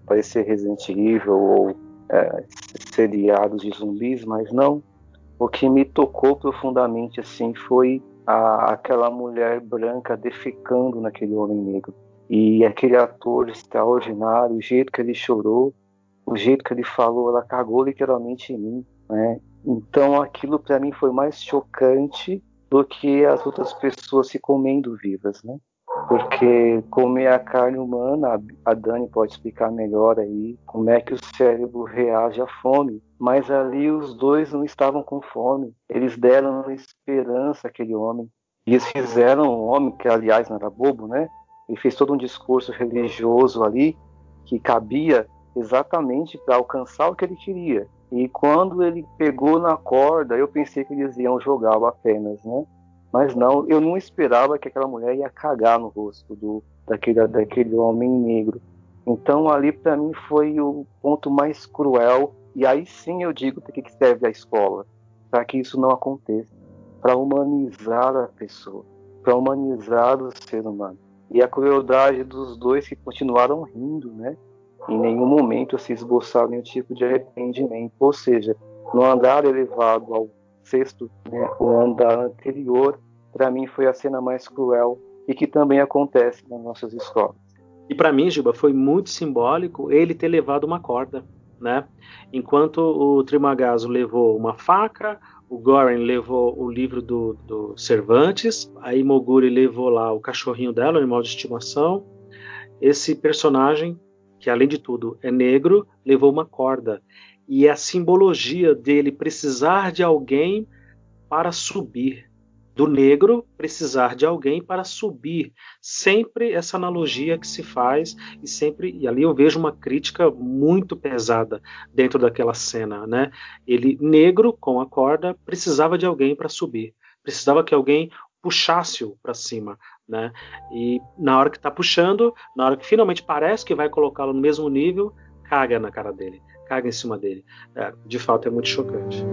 parecer Resident Evil ou é, seriados de zumbis, mas não. O que me tocou profundamente, assim, foi a, aquela mulher branca defecando naquele homem negro. E aquele ator extraordinário, o jeito que ele chorou, o jeito que ele falou, ela cagou literalmente em mim, né? Então aquilo para mim foi mais chocante do que as outras pessoas se comendo vivas, né? Porque comer a carne humana, a Dani pode explicar melhor aí como é que o cérebro reage à fome. Mas ali os dois não estavam com fome. Eles deram esperança àquele homem. E eles fizeram um homem, que aliás não era bobo, né? Ele fez todo um discurso religioso ali que cabia exatamente para alcançar o que ele queria. E quando ele pegou na corda, eu pensei que eles iam jogá-lo apenas, né? Mas não, eu não esperava que aquela mulher ia cagar no rosto do, daquele, daquele homem negro. Então ali para mim foi o ponto mais cruel. E aí sim eu digo para que serve a escola, para que isso não aconteça, para humanizar a pessoa, para humanizar o ser humano. E a crueldade dos dois que continuaram rindo, né? Em nenhum momento se esboçar nenhum tipo de arrependimento. Ou seja, no andar elevado ao sexto, né, o andar anterior, para mim foi a cena mais cruel e que também acontece nas nossas escolas. E para mim, Giba, foi muito simbólico ele ter levado uma corda, né? Enquanto o Trimagazo levou uma faca, o Goren levou o livro do, do Cervantes, a Imoguri levou lá o cachorrinho dela, o animal de estimação. Esse personagem que além de tudo é negro, levou uma corda. E é a simbologia dele precisar de alguém para subir. Do negro precisar de alguém para subir. Sempre essa analogia que se faz, e sempre. E ali eu vejo uma crítica muito pesada dentro daquela cena. Né? Ele, negro, com a corda, precisava de alguém para subir. Precisava que alguém puxasse-o para cima, né? E na hora que está puxando, na hora que finalmente parece que vai colocá-lo no mesmo nível, caga na cara dele, caga em cima dele. É, de fato é muito chocante.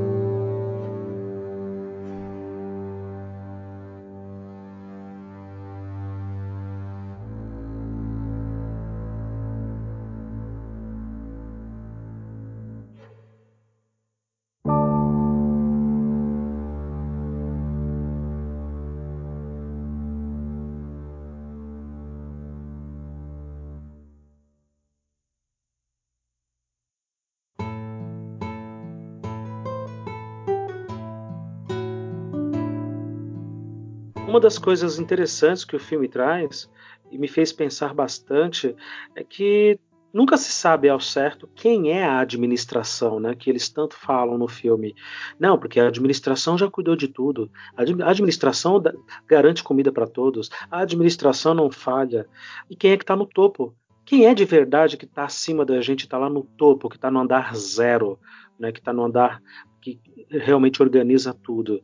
Uma das coisas interessantes que o filme traz e me fez pensar bastante é que nunca se sabe ao certo quem é a administração, né? Que eles tanto falam no filme. Não, porque a administração já cuidou de tudo. A administração garante comida para todos. A administração não falha. E quem é que está no topo? Quem é de verdade que está acima da gente, está lá no topo, que está no andar zero, né? Que está no andar que realmente organiza tudo.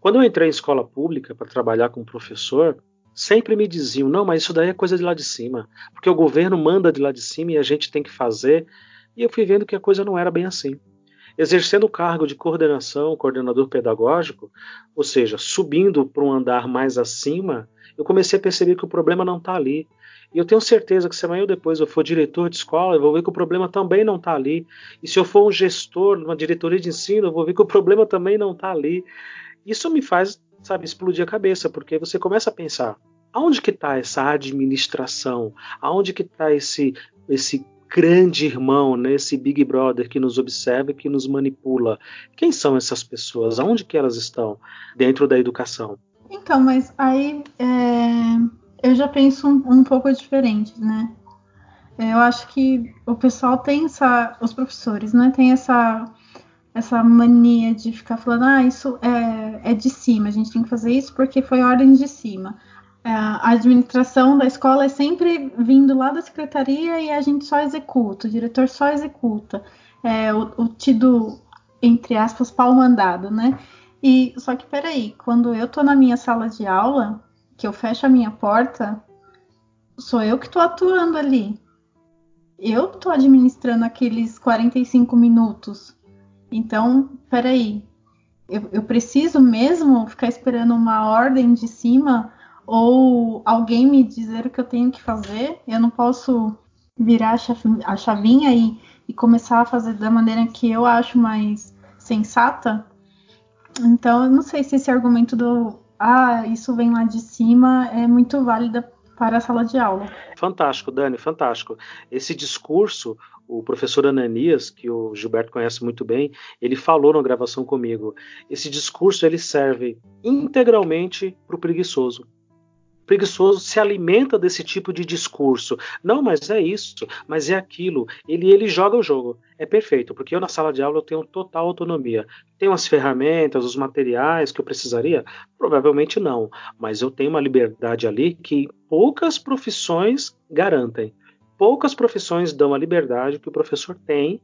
Quando eu entrei em escola pública para trabalhar como professor, sempre me diziam: não, mas isso daí é coisa de lá de cima, porque o governo manda de lá de cima e a gente tem que fazer. E eu fui vendo que a coisa não era bem assim. Exercendo o cargo de coordenação, coordenador pedagógico, ou seja, subindo para um andar mais acima, eu comecei a perceber que o problema não está ali. E eu tenho certeza que se amanhã ou depois eu for diretor de escola, eu vou ver que o problema também não está ali. E se eu for um gestor, uma diretoria de ensino, eu vou ver que o problema também não está ali. Isso me faz, sabe, explodir a cabeça, porque você começa a pensar, aonde que está essa administração? Aonde que está esse, esse grande irmão, né, esse Big Brother que nos observa e que nos manipula? Quem são essas pessoas? Aonde que elas estão dentro da educação? Então, mas aí é eu já penso um, um pouco diferente, né? Eu acho que o pessoal tem essa, os professores, né, tem essa essa mania de ficar falando, ah, isso é, é de cima, a gente tem que fazer isso porque foi ordem de cima. É, a administração da escola é sempre vindo lá da secretaria e a gente só executa, o diretor só executa. É, o, o tido, entre aspas, pau mandado, né? E só que peraí, quando eu tô na minha sala de aula, que eu fecho a minha porta, sou eu que estou atuando ali. Eu estou administrando aqueles 45 minutos. Então, peraí, eu, eu preciso mesmo ficar esperando uma ordem de cima ou alguém me dizer o que eu tenho que fazer? Eu não posso virar a chavinha e, e começar a fazer da maneira que eu acho mais sensata? Então, eu não sei se esse argumento do ah, isso vem lá de cima, é muito válida para a sala de aula. Fantástico, Dani, fantástico. Esse discurso, o professor Ananias, que o Gilberto conhece muito bem, ele falou na gravação comigo. Esse discurso ele serve integralmente para o preguiçoso preguiçoso se alimenta desse tipo de discurso. Não, mas é isso, mas é aquilo. Ele ele joga o jogo. É perfeito, porque eu na sala de aula eu tenho total autonomia. Tenho as ferramentas, os materiais que eu precisaria? Provavelmente não, mas eu tenho uma liberdade ali que poucas profissões garantem. Poucas profissões dão a liberdade que o professor tem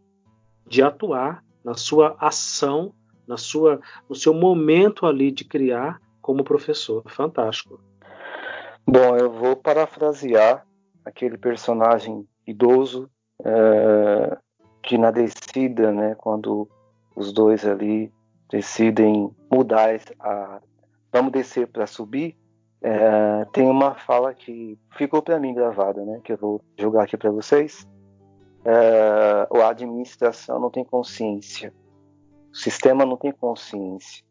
de atuar na sua ação, na sua, no seu momento ali de criar como professor. Fantástico. Bom, eu vou parafrasear aquele personagem idoso é, que na descida, né, quando os dois ali decidem mudar, a, vamos descer para subir, é, tem uma fala que ficou para mim gravada, né, que eu vou jogar aqui para vocês. É, a administração não tem consciência, o sistema não tem consciência,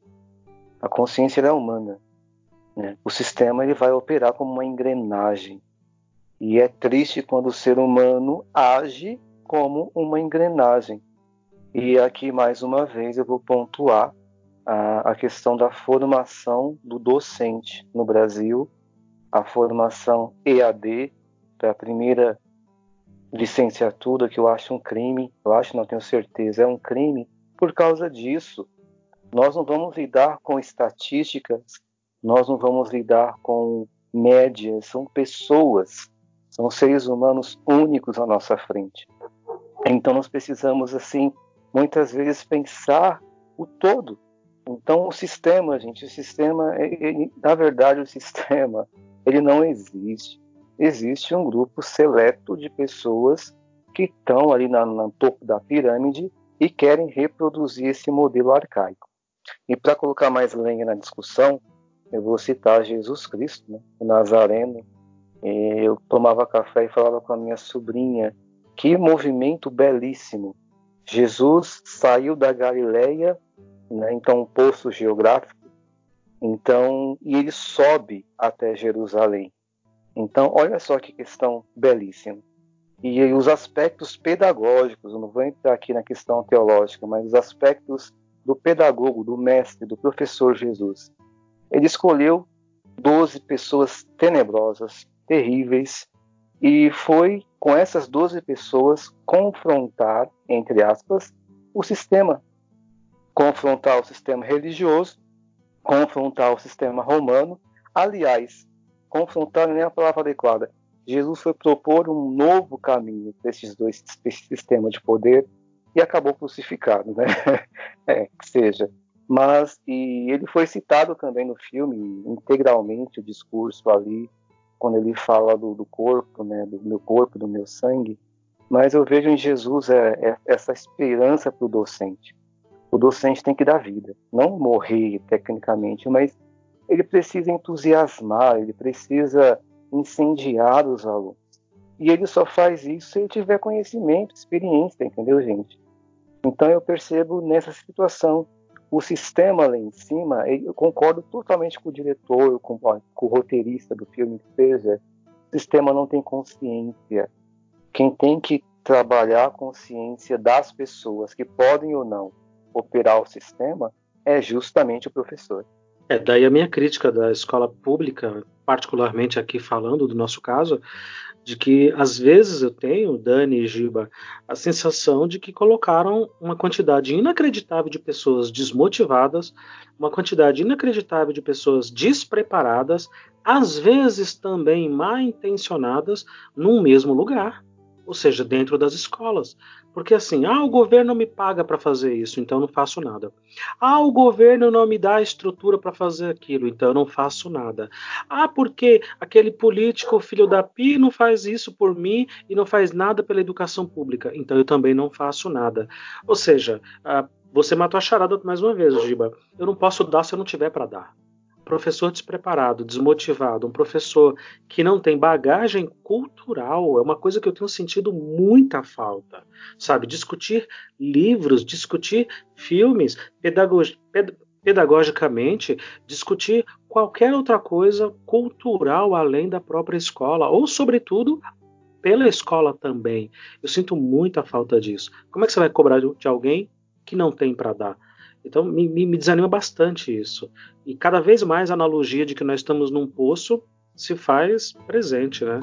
a consciência é humana. Né? O sistema ele vai operar como uma engrenagem. E é triste quando o ser humano age como uma engrenagem. E aqui, mais uma vez, eu vou pontuar a, a questão da formação do docente no Brasil, a formação EAD, para a primeira licenciatura, que eu acho um crime, eu acho, não tenho certeza, é um crime. Por causa disso, nós não vamos lidar com estatísticas nós não vamos lidar com médias, são pessoas, são seres humanos únicos à nossa frente. Então nós precisamos assim muitas vezes pensar o todo. Então o sistema, gente, o sistema, ele, na verdade o sistema, ele não existe. Existe um grupo seleto de pessoas que estão ali na, no topo da pirâmide e querem reproduzir esse modelo arcaico. E para colocar mais lenha na discussão, eu vou citar Jesus Cristo, né? o Nazareno. Eu tomava café e falava com a minha sobrinha, que movimento belíssimo. Jesus saiu da Galileia, né? então um poço geográfico, então e ele sobe até Jerusalém. Então, olha só que questão belíssima. E os aspectos pedagógicos, eu não vou entrar aqui na questão teológica, mas os aspectos do pedagogo, do mestre, do professor Jesus ele escolheu 12 pessoas tenebrosas, terríveis, e foi com essas 12 pessoas confrontar, entre aspas, o sistema. Confrontar o sistema religioso, confrontar o sistema romano. Aliás, confrontar não é a palavra adequada. Jesus foi propor um novo caminho para esses dois sistemas de poder e acabou crucificado, né? [laughs] é, que seja. Mas e ele foi citado também no filme integralmente o discurso ali quando ele fala do, do corpo, né, do meu corpo, do meu sangue. Mas eu vejo em Jesus é, é essa esperança para o docente. O docente tem que dar vida, não morrer tecnicamente, mas ele precisa entusiasmar, ele precisa incendiar os alunos. E ele só faz isso se ele tiver conhecimento, experiência, entendeu, gente? Então eu percebo nessa situação o sistema lá em cima, eu concordo totalmente com o diretor, com, com o roteirista do filme que seja, o sistema não tem consciência. Quem tem que trabalhar a consciência das pessoas que podem ou não operar o sistema é justamente o professor. É, daí a minha crítica da escola pública, particularmente aqui falando do nosso caso, de que às vezes eu tenho, Dani e Giba, a sensação de que colocaram uma quantidade inacreditável de pessoas desmotivadas, uma quantidade inacreditável de pessoas despreparadas, às vezes também mal intencionadas, num mesmo lugar, ou seja, dentro das escolas. Porque assim, ah, o governo me paga para fazer isso, então não faço nada. Ah, o governo não me dá estrutura para fazer aquilo, então não faço nada. Ah, porque aquele político, filho da Pi, não faz isso por mim e não faz nada pela educação pública, então eu também não faço nada. Ou seja, ah, você matou a charada mais uma vez, Giba. Eu não posso dar se eu não tiver para dar professor despreparado, desmotivado, um professor que não tem bagagem cultural, é uma coisa que eu tenho sentido muita falta. Sabe, discutir livros, discutir filmes, ped, pedagogicamente, discutir qualquer outra coisa cultural além da própria escola, ou, sobretudo, pela escola também. Eu sinto muita falta disso. Como é que você vai cobrar de alguém que não tem para dar? Então me, me, desanima bastante isso. E cada vez mais a analogia de que nós estamos num poço se faz presente, né?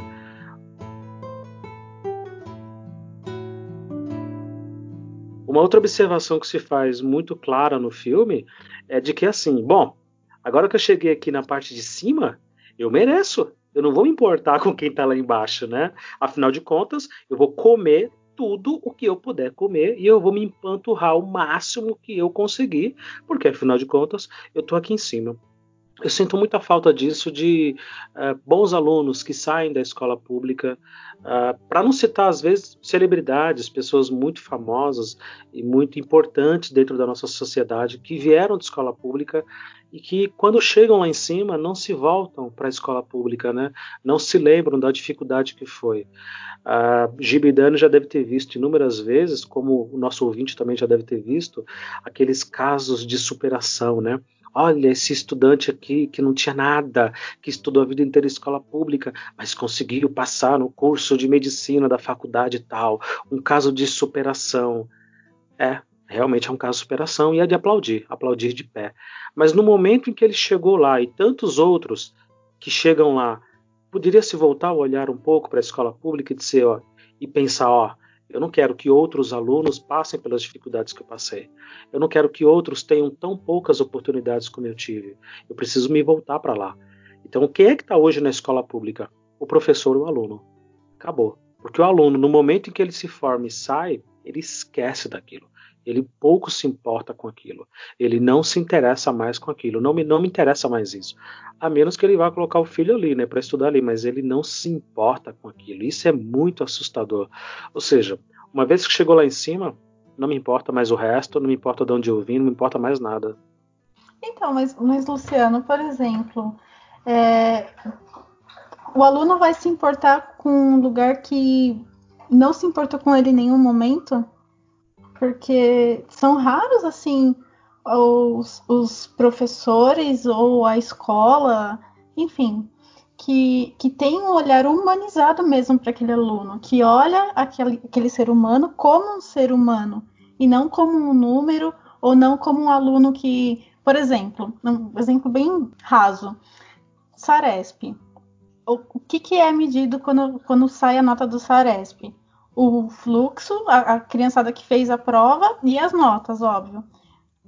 Uma outra observação que se faz muito clara no filme é de que assim, bom, agora que eu cheguei aqui na parte de cima, eu mereço. Eu não vou me importar [laughs] com quem está lá embaixo, né? Afinal de contas, eu vou comer tudo o que eu puder comer e eu vou me empanturrar o máximo que eu conseguir, porque afinal de contas eu estou aqui em cima. Eu sinto muita falta disso de uh, bons alunos que saem da escola pública, uh, para não citar às vezes celebridades, pessoas muito famosas e muito importantes dentro da nossa sociedade que vieram de escola pública e que quando chegam lá em cima não se voltam para a escola pública, né? Não se lembram da dificuldade que foi. A Gibidano já deve ter visto inúmeras vezes, como o nosso ouvinte também já deve ter visto, aqueles casos de superação, né? Olha, esse estudante aqui que não tinha nada, que estudou a vida inteira em escola pública, mas conseguiu passar no curso de medicina da faculdade tal. Um caso de superação. É, realmente é um caso de superação e é de aplaudir, aplaudir de pé. Mas no momento em que ele chegou lá e tantos outros que chegam lá, poderia se voltar a olhar um pouco para a escola pública e dizer, ó, e pensar, ó, eu não quero que outros alunos passem pelas dificuldades que eu passei. Eu não quero que outros tenham tão poucas oportunidades como eu tive. Eu preciso me voltar para lá. Então, quem é que está hoje na escola pública? O professor ou o aluno. Acabou. Porque o aluno, no momento em que ele se forma e sai, ele esquece daquilo. Ele pouco se importa com aquilo. Ele não se interessa mais com aquilo. Não me, não me interessa mais isso. A menos que ele vá colocar o filho ali, né, para estudar ali, mas ele não se importa com aquilo. Isso é muito assustador. Ou seja, uma vez que chegou lá em cima, não me importa mais o resto, não me importa de onde eu vim, não me importa mais nada. Então, mas, mas Luciano, por exemplo, é, o aluno vai se importar com um lugar que não se importou com ele em nenhum momento? Porque são raros assim os, os professores ou a escola, enfim, que, que tem um olhar humanizado mesmo para aquele aluno, que olha aquele, aquele ser humano como um ser humano e não como um número ou não como um aluno que, por exemplo, um exemplo bem raso, Saresp. O, o que, que é medido quando, quando sai a nota do Saresp? O fluxo, a, a criançada que fez a prova e as notas, óbvio.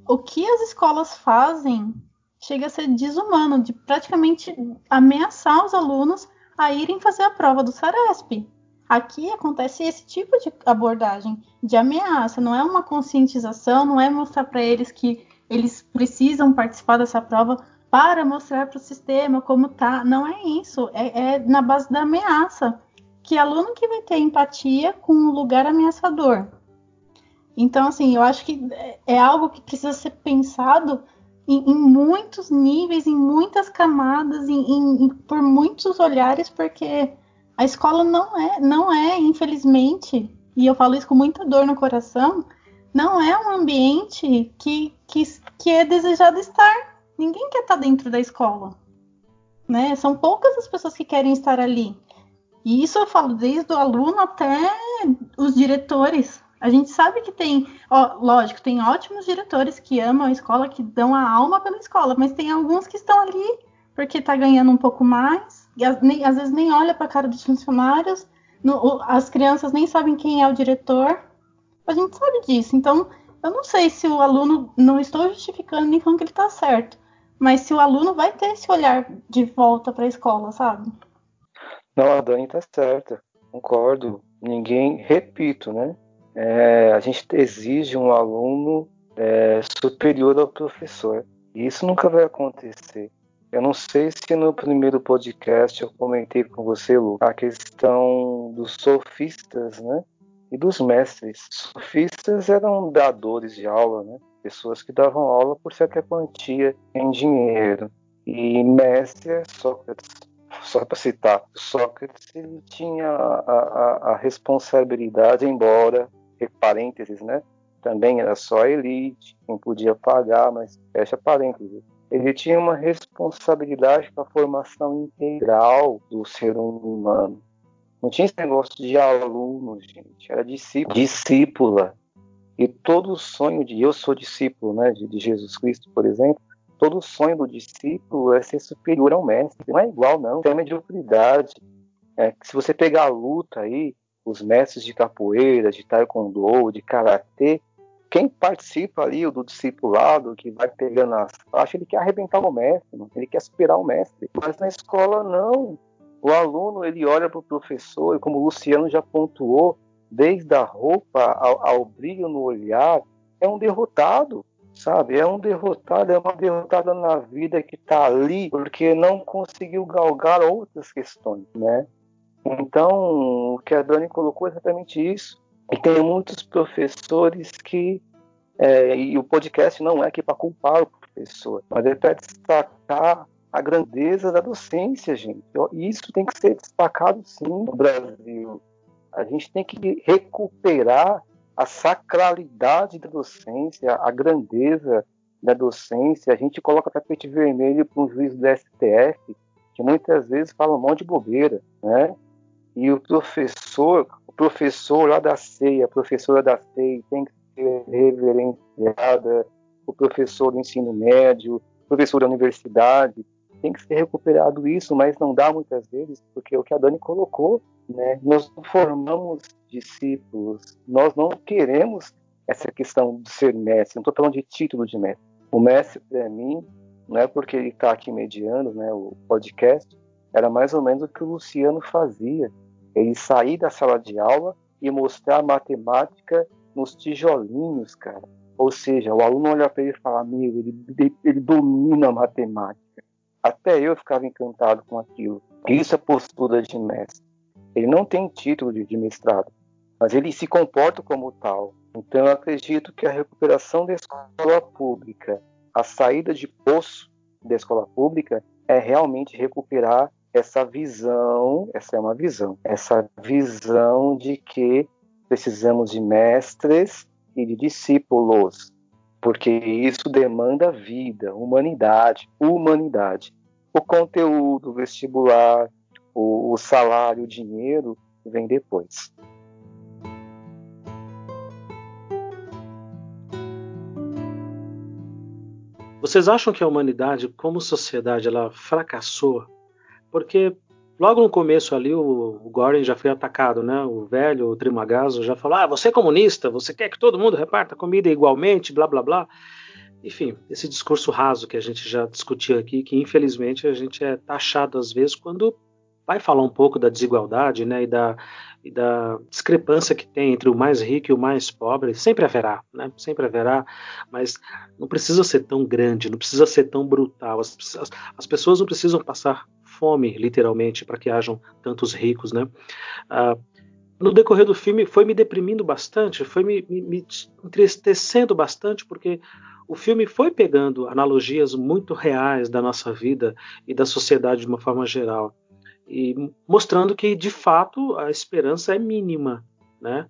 O que as escolas fazem chega a ser desumano, de praticamente ameaçar os alunos a irem fazer a prova do Saresp. Aqui acontece esse tipo de abordagem de ameaça, não é uma conscientização, não é mostrar para eles que eles precisam participar dessa prova para mostrar para o sistema como tá. Não é isso, é, é, na base da ameaça. Que aluno que vai ter empatia com um lugar ameaçador? Então, assim, eu acho que é algo que precisa ser pensado em, em muitos níveis, em muitas camadas, em, em, por muitos olhares, porque a escola não é, não é, infelizmente, e eu falo isso com muita dor no coração, não é um ambiente que, que, que é desejado estar. Ninguém quer estar dentro da escola. Né? São poucas as pessoas que querem estar ali. E isso eu falo desde o aluno até os diretores. A gente sabe que tem, ó, lógico, tem ótimos diretores que amam a escola, que dão a alma pela escola, mas tem alguns que estão ali porque está ganhando um pouco mais e às, nem, às vezes nem olha para a cara dos funcionários, no, as crianças nem sabem quem é o diretor. A gente sabe disso. Então, eu não sei se o aluno, não estou justificando nem falando que ele está certo, mas se o aluno vai ter esse olhar de volta para a escola, sabe? Não, a Dani está certa, concordo. Ninguém, repito, né? É, a gente exige um aluno é, superior ao professor. E isso nunca vai acontecer. Eu não sei se no primeiro podcast eu comentei com você, Lu, a questão dos sofistas, né? E dos mestres. Sofistas eram dadores de aula, né? Pessoas que davam aula por certa quantia em dinheiro. E mestre é Sócrates. Só para citar, Sócrates ele tinha a, a, a responsabilidade, embora, parênteses, né? Também era só elite, quem podia pagar, mas fecha parênteses ele tinha uma responsabilidade com a formação integral do ser humano. Não tinha esse negócio de aluno, gente, era discípulo, discípula. E todo o sonho de eu sou discípulo, né, de, de Jesus Cristo, por exemplo, todo o sonho do discípulo é ser superior ao mestre. Não é igual, não. Tem mediocridade. É, se você pegar a luta aí, os mestres de capoeira, de taekwondo, de karatê, quem participa ali do discipulado, que vai pegando as faixas, ele quer arrebentar o mestre, ele quer superar o mestre. Mas na escola, não. O aluno, ele olha para o professor, e como o Luciano já pontuou, desde a roupa ao, ao brilho no olhar, é um derrotado, sabe? É um derrotado, é uma derrotada na vida que está ali porque não conseguiu galgar outras questões, né? Então, o que a Dani colocou é exatamente isso. E tem muitos professores que. É, e o podcast não é aqui para culpar o professor, mas é para destacar a grandeza da docência, gente. Isso tem que ser destacado sim no Brasil. A gente tem que recuperar a sacralidade da docência, a grandeza da docência. A gente coloca tapete vermelho para um juiz do STF, que muitas vezes fala um monte de bobeira, né? E o professor, professor lá da ceia, a professora da ceia tem que ser reverenciada, o professor do ensino médio, o professor da universidade, tem que ser recuperado isso, mas não dá muitas vezes, porque o que a Dani colocou, né? Nós formamos discípulos, nós não queremos essa questão de ser mestre, não estou falando de título de mestre. O mestre, para mim, não é porque ele está aqui mediando né, o podcast, era mais ou menos o que o Luciano fazia ele sair da sala de aula e mostrar matemática nos tijolinhos, cara. Ou seja, o aluno olha para ele e fala: Meu, ele, ele domina a matemática. Até eu ficava encantado com aquilo. Isso é postura de mestre. Ele não tem título de, mestrado, mas ele se comporta como tal. Então, eu acredito que a recuperação da escola pública, a saída de poço da escola pública, é realmente recuperar essa visão, essa é uma visão, essa visão de que precisamos de mestres e de discípulos, porque isso demanda vida, humanidade, humanidade. O conteúdo, o vestibular, o, o salário, o dinheiro vem depois. Vocês acham que a humanidade, como sociedade, ela fracassou porque logo no começo ali o, o Goring já foi atacado, né? O velho, o Trimagazo, já falou: ah, você é comunista, você quer que todo mundo reparta comida igualmente, blá blá blá. Enfim, esse discurso raso que a gente já discutiu aqui, que infelizmente a gente é taxado às vezes quando vai falar um pouco da desigualdade né, e, da, e da discrepância que tem entre o mais rico e o mais pobre. Sempre haverá, né? Sempre haverá, mas não precisa ser tão grande, não precisa ser tão brutal. As, as, as pessoas não precisam passar fome, literalmente, para que hajam tantos ricos, né? Ah, no decorrer do filme foi me deprimindo bastante, foi me, me, me entristecendo bastante, porque o filme foi pegando analogias muito reais da nossa vida e da sociedade de uma forma geral e mostrando que de fato a esperança é mínima, né?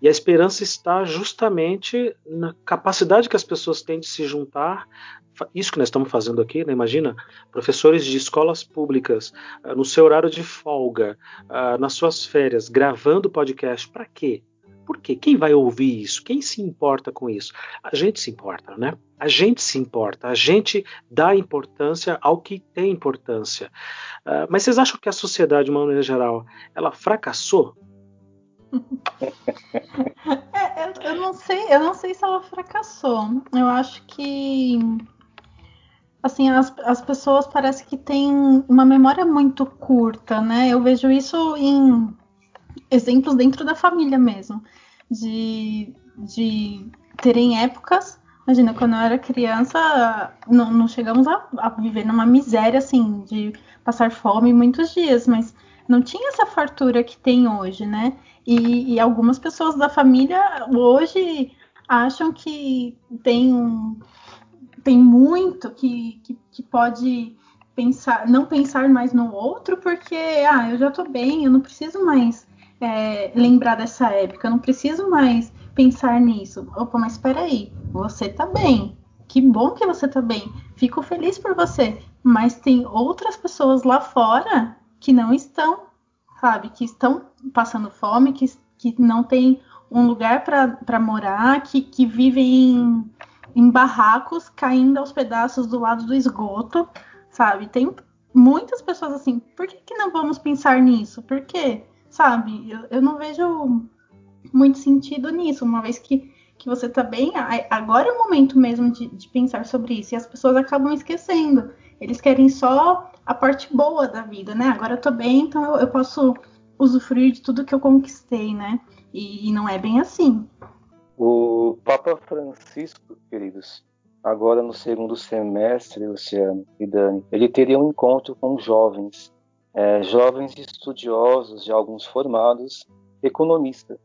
E a esperança está justamente na capacidade que as pessoas têm de se juntar. Isso que nós estamos fazendo aqui, né? imagina, professores de escolas públicas, ah, no seu horário de folga, ah, nas suas férias, gravando podcast, para quê? Por quê? Quem vai ouvir isso? Quem se importa com isso? A gente se importa, né? A gente se importa, a gente dá importância ao que tem importância. Uh, mas vocês acham que a sociedade, de uma maneira geral, ela fracassou? [laughs] é, eu, eu, não sei, eu não sei se ela fracassou. Eu acho que assim as, as pessoas parece que têm uma memória muito curta, né? Eu vejo isso em exemplos dentro da família mesmo, de, de terem épocas. Imagina, quando eu era criança, não, não chegamos a, a, viver numa miséria assim, de passar fome muitos dias, mas não tinha essa fartura que tem hoje, né? E, e algumas pessoas da família hoje acham que tem, um, tem muito que, que, que pode pensar, não pensar mais no outro, porque ah, eu já tô bem, eu não preciso mais é, lembrar dessa época, eu não preciso mais pensar nisso. Opa, mas espera aí, você tá bem. Que bom que você tá bem. Fico feliz por você. Mas tem outras pessoas lá fora que não estão, sabe? Que estão passando fome, que, que não tem um lugar para morar, que, que vivem em, em barracos caindo aos pedaços do lado do esgoto, sabe? Tem muitas pessoas assim. Por que, que não vamos pensar nisso? Por quê? Sabe? Eu, eu não vejo muito sentido nisso, uma vez que, que você tá bem, agora é o momento mesmo de, de pensar sobre isso, e as pessoas acabam esquecendo. Eles querem só a parte boa da vida, né? Agora eu tô bem, então eu, eu posso usufruir de tudo que eu conquistei, né? E, e, não é bem assim. O Papa Francisco, queridos, agora no segundo semestre, Luciano e Dani, ele teria um encontro com jovens é, jovens estudiosos, de alguns formados, economistas.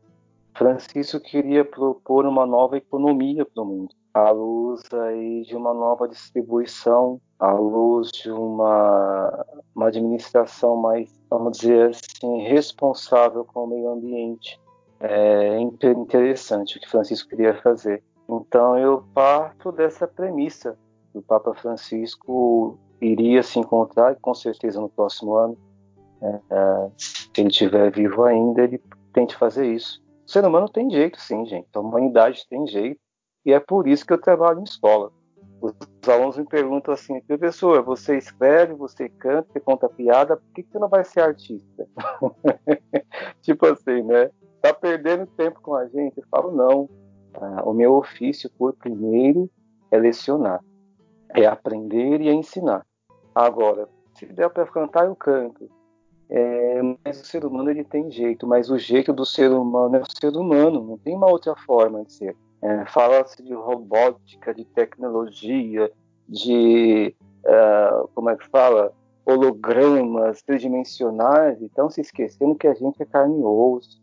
Francisco queria propor uma nova economia para o mundo, à luz aí de uma nova distribuição, à luz de uma, uma administração mais, vamos dizer assim, responsável com o meio ambiente. É interessante o que Francisco queria fazer. Então eu parto dessa premissa do Papa Francisco iria se encontrar, com certeza no próximo ano, é, é, se ele estiver vivo ainda, ele tente fazer isso. O ser humano tem jeito, sim, gente. A humanidade tem jeito. E é por isso que eu trabalho em escola. Os alunos me perguntam assim, professor, você escreve, você canta, você conta piada, por que, que você não vai ser artista? [laughs] tipo assim, né? Tá perdendo tempo com a gente? Eu falo, não. Ah, o meu ofício, por primeiro, é lecionar. É aprender e é ensinar. Agora, se der para cantar, eu canto. É, mas o ser humano ele tem jeito, mas o jeito do ser humano é o ser humano, não tem uma outra forma de ser. É, Fala-se de robótica, de tecnologia, de uh, como é que fala, hologramas tridimensionais, então se esquecendo que a gente é carne e osso.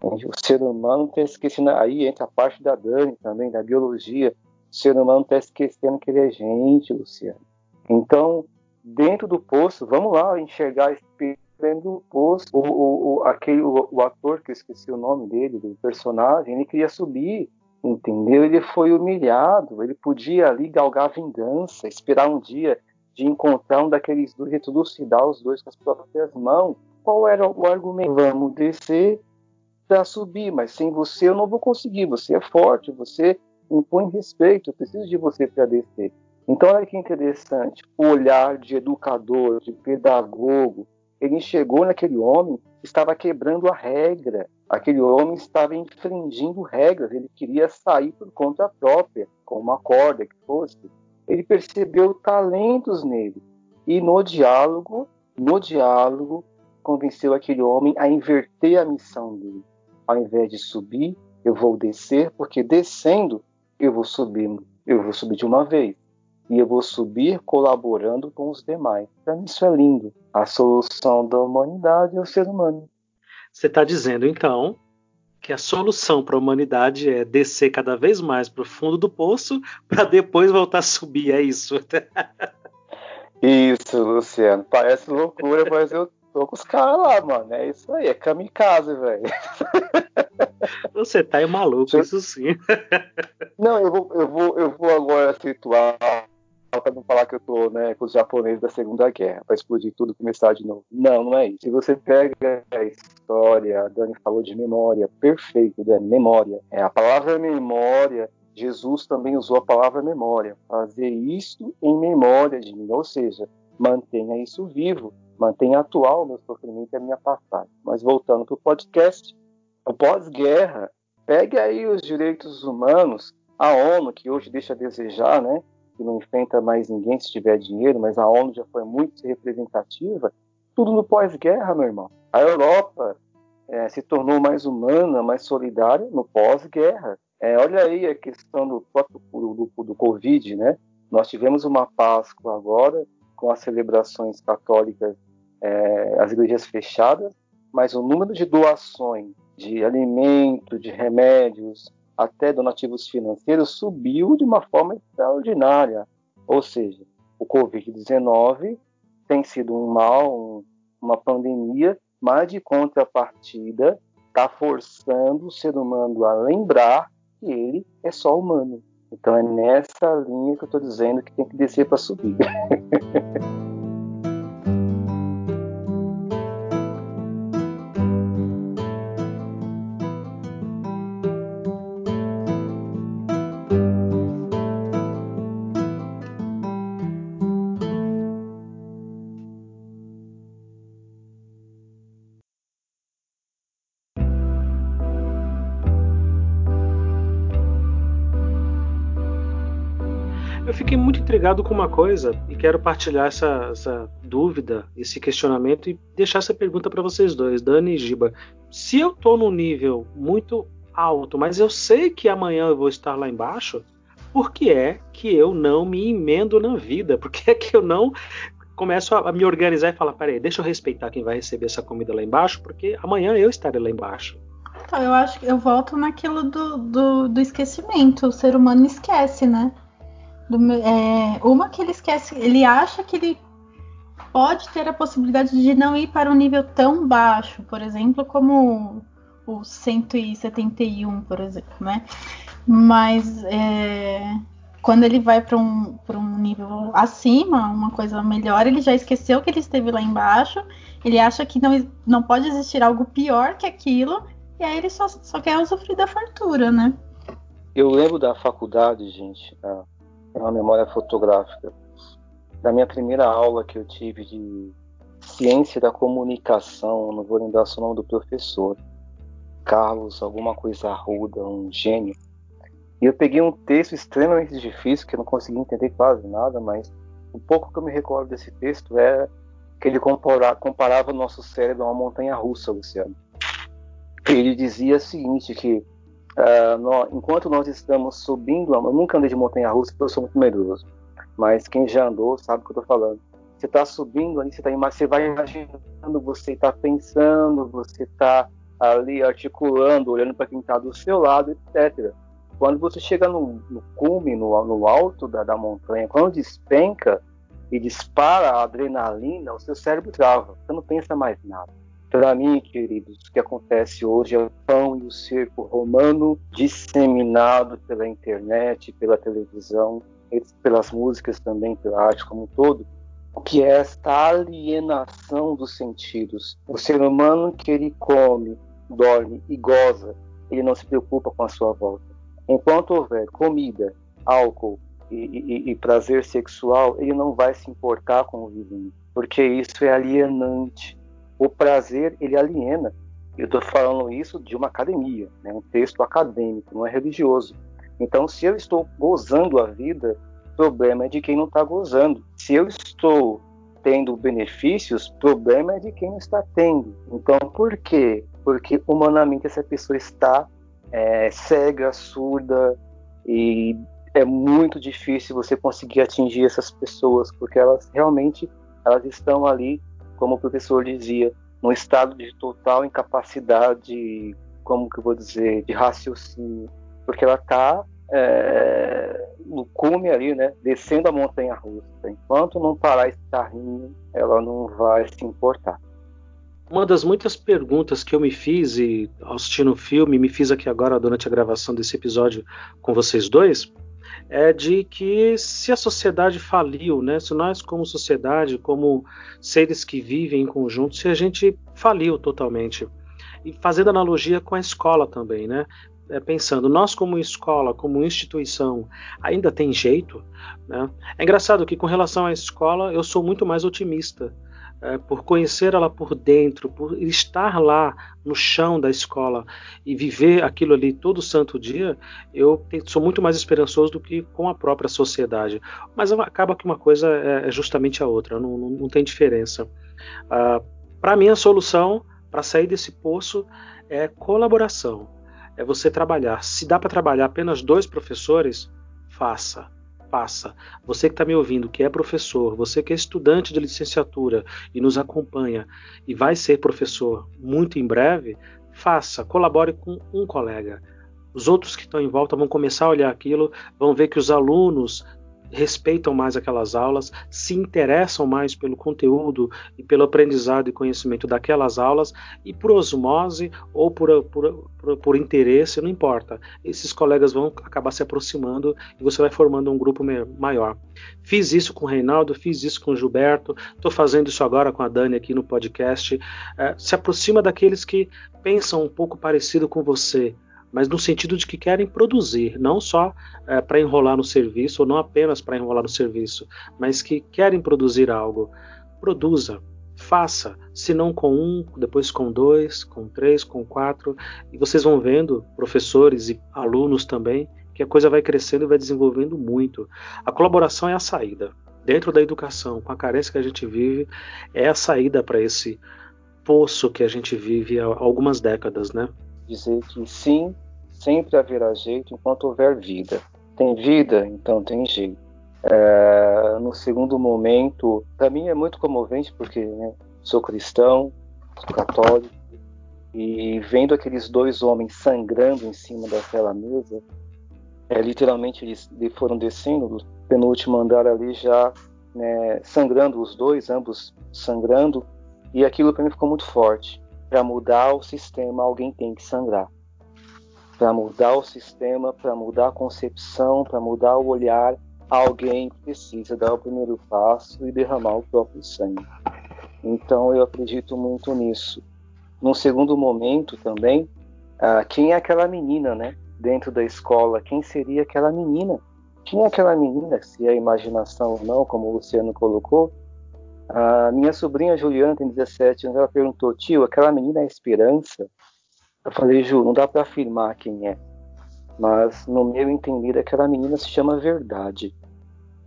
O ser humano está esquecendo, aí entra a parte da Dani também, da biologia. O ser humano está esquecendo que ele é gente, Luciano. Então, dentro do poço, vamos lá enxergar dentro do poço. O, o, o, aquele, o, o ator, que eu esqueci o nome dele, do personagem, ele queria subir, entendeu? Ele foi humilhado, ele podia ali galgar vingança, esperar um dia de encontrar um daqueles dois e trucidar os dois com as próprias mãos. Qual era o argumento? Vamos descer para subir, mas sem você eu não vou conseguir. Você é forte, você impõe respeito, eu preciso de você para descer. Então, olha que interessante, o olhar de educador, de pedagogo, ele enxergou naquele homem que estava quebrando a regra, aquele homem estava infringindo regras, ele queria sair por conta própria, com uma corda que fosse. Ele percebeu talentos nele e no diálogo, no diálogo, convenceu aquele homem a inverter a missão dele. Ao invés de subir, eu vou descer, porque descendo eu vou subir, eu vou subir de uma vez e eu vou subir colaborando com os demais. Para mim isso é lindo. A solução da humanidade é o ser humano. Você está dizendo então que a solução para a humanidade é descer cada vez mais para o fundo do poço para depois voltar a subir, é isso? [laughs] isso, Luciano. Parece loucura, mas eu tô com os caras lá, mano. É isso aí, é kamikaze, velho. [laughs] Você tá aí maluco, isso sim. Não, eu vou, eu vou, eu vou agora situar para não falar que eu tô né, com os japoneses da Segunda Guerra, para explodir tudo e começar de novo. Não, não é isso. Se você pega a história, a Dani falou de memória, perfeito, Dani, memória. É, a palavra memória, Jesus também usou a palavra memória. Fazer isto em memória de mim, ou seja, mantenha isso vivo, mantenha atual o meu sofrimento e a minha passagem. Mas voltando para o podcast, o pós-guerra, pegue aí os direitos humanos, a ONU, que hoje deixa a desejar, né? Que não enfrenta mais ninguém se tiver dinheiro, mas a ONU já foi muito representativa, tudo no pós-guerra, meu irmão. A Europa é, se tornou mais humana, mais solidária no pós-guerra. É, olha aí a questão do próprio do, do, Covid, né? Nós tivemos uma Páscoa agora, com as celebrações católicas, é, as igrejas fechadas, mas o número de doações de alimento, de remédios, até donativos financeiros subiu de uma forma extraordinária. Ou seja, o Covid-19 tem sido um mal, um, uma pandemia, mas de contrapartida está forçando o ser humano a lembrar que ele é só humano. Então é nessa linha que eu estou dizendo que tem que descer para subir. [laughs] intrigado com uma coisa e quero partilhar essa, essa dúvida, esse questionamento e deixar essa pergunta para vocês dois, Dani e Giba. Se eu estou num nível muito alto, mas eu sei que amanhã eu vou estar lá embaixo, por que é que eu não me emendo na vida? Por que é que eu não começo a, me organizar e falar, peraí, deixa eu respeitar quem vai receber essa comida lá embaixo, porque amanhã eu estarei lá embaixo. Então, eu acho que eu volto naquilo do, do, do esquecimento. O ser humano esquece, né? Do, é, uma que ele esquece, ele acha que ele pode ter a possibilidade de não ir para um nível tão baixo, por exemplo, como o 171, por exemplo, né? Mas é, quando ele vai para um, um nível acima, uma coisa melhor, ele já esqueceu que ele esteve lá embaixo, ele acha que não, não pode existir algo pior que aquilo, e aí ele só, só quer usufruir da fartura, né? Eu lembro da faculdade, gente, é uma memória fotográfica. Da minha primeira aula que eu tive de ciência da comunicação, não vou lembrar o nome do professor, Carlos, alguma coisa arruda, um gênio. E eu peguei um texto extremamente difícil, que eu não consegui entender quase nada, mas o pouco que eu me recordo desse texto é que ele comparava o nosso cérebro a uma montanha russa, Luciano. Ele dizia o seguinte, que Uh, nós, enquanto nós estamos subindo, eu nunca andei de montanha russa porque eu sou muito medroso, mas quem já andou sabe o que eu estou falando. Você está subindo ali, você, tá, você vai imaginando, você está pensando, você está ali articulando, olhando para quem está do seu lado, etc. Quando você chega no, no cume, no, no alto da, da montanha, quando despenca e dispara a adrenalina, o seu cérebro trava, você não pensa mais nada. Para mim, queridos, o que acontece hoje é o pão e o circo romano disseminado pela internet, pela televisão, pelas músicas também, pela arte como um todo, que é esta alienação dos sentidos. O ser humano que ele come, dorme e goza, ele não se preocupa com a sua volta. Enquanto houver comida, álcool, e, e, e, prazer sexual, ele não vai se importar com o vizinho, porque isso é alienante. O prazer, ele aliena. Eu estou falando isso de uma academia, né? um texto acadêmico, não é religioso. Então, se eu estou gozando a vida, o problema é de quem não está gozando. Se eu estou tendo benefícios, o problema é de quem não está tendo. Então, por quê? Porque humanamente essa pessoa está é, cega, surda e é muito difícil você conseguir atingir essas pessoas porque elas realmente elas estão ali, como o professor dizia, num estado de total incapacidade, como que eu vou dizer, de raciocínio, porque ela está é, no cume ali, né, descendo a montanha russa. Enquanto não parar esse carrinho, ela não vai se importar. Uma das muitas perguntas que eu me fiz e assistindo o filme, me fiz aqui agora durante a gravação desse episódio com vocês dois, é de que se a sociedade faliu, né? Se nós como sociedade, como seres que vivem em conjunto, se a gente faliu totalmente. E fazendo analogia com a escola também, né? É, pensando, nós como escola, como instituição, ainda tem jeito, né? É engraçado que com relação à escola, eu sou muito mais otimista é, por conhecer ela por dentro, por estar lá no chão da escola e viver aquilo ali todo santo dia, eu sou muito mais esperançoso do que com a própria sociedade. Mas acaba que uma coisa é, é justamente a outra, não, não, não tem diferença. Ah, para mim, a solução para sair desse poço é colaboração, é você trabalhar. Se dá para trabalhar apenas dois professores, faça passa. Você que está me ouvindo, que é professor, você que é estudante de licenciatura e nos acompanha e vai ser professor muito em breve, faça, colabore com um colega. Os outros que estão em volta vão começar a olhar aquilo, vão ver que os alunos respeitam mais aquelas aulas, se interessam mais pelo conteúdo e pelo aprendizado e conhecimento daquelas aulas, e por osmose ou por, por, por, por, interesse, não importa. Esses colegas vão acabar se aproximando e você vai formando um grupo maior. Fiz isso com o Reinaldo, fiz isso com o Gilberto, estou fazendo isso agora com a Dani aqui no podcast. É, se aproxima daqueles que pensam um pouco parecido com você mas no sentido de que querem produzir, não só é, para enrolar no serviço, ou não apenas para enrolar no serviço, mas que querem produzir algo. Produza, faça, se não com um, depois com dois, com três, com quatro, e vocês vão vendo, professores e alunos também, que a coisa vai crescendo e vai desenvolvendo muito. A colaboração é a saída. Dentro da educação, com a carência que a gente vive, é a saída para esse poço que a gente vive há algumas décadas, né? Dizer que sim, sempre haverá jeito enquanto houver vida. Tem vida, então tem jeito. É, no segundo momento, para mim é muito comovente porque né, sou cristão, sou católico e vendo aqueles dois homens sangrando em cima daquela mesa, é, literalmente eles foram descendo do penúltimo andar ali já né, sangrando os dois, ambos sangrando, e aquilo para mim ficou muito forte. Para mudar o sistema, alguém tem que sangrar. Para mudar o sistema, para mudar a concepção, para mudar o olhar, alguém precisa dar o primeiro passo e derramar o próprio sangue. Então eu acredito muito nisso. Num segundo momento também, ah, quem é aquela menina, né? Dentro da escola, quem seria aquela menina? Quem é aquela menina, se é imaginação ou não, como o Luciano colocou, a minha sobrinha Juliana tem 17 anos, ela perguntou, tio, aquela menina é esperança? Eu falei, Ju, não dá para afirmar quem é, mas no meu entender, aquela menina se chama Verdade.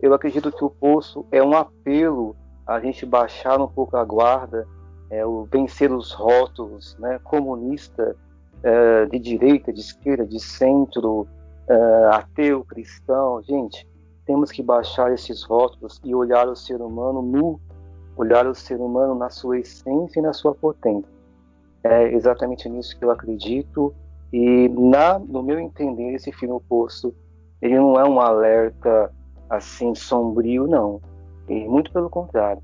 Eu acredito que o Poço é um apelo a gente baixar um pouco a guarda, é, o vencer os rótulos, né, comunista, é, de direita, de esquerda, de centro, é, ateu, cristão. Gente, temos que baixar esses rótulos e olhar o ser humano nu olhar o ser humano na sua essência e na sua potência. É exatamente nisso que eu acredito e na, no meu entender esse filme oposto ele não é um alerta assim sombrio não, e muito pelo contrário,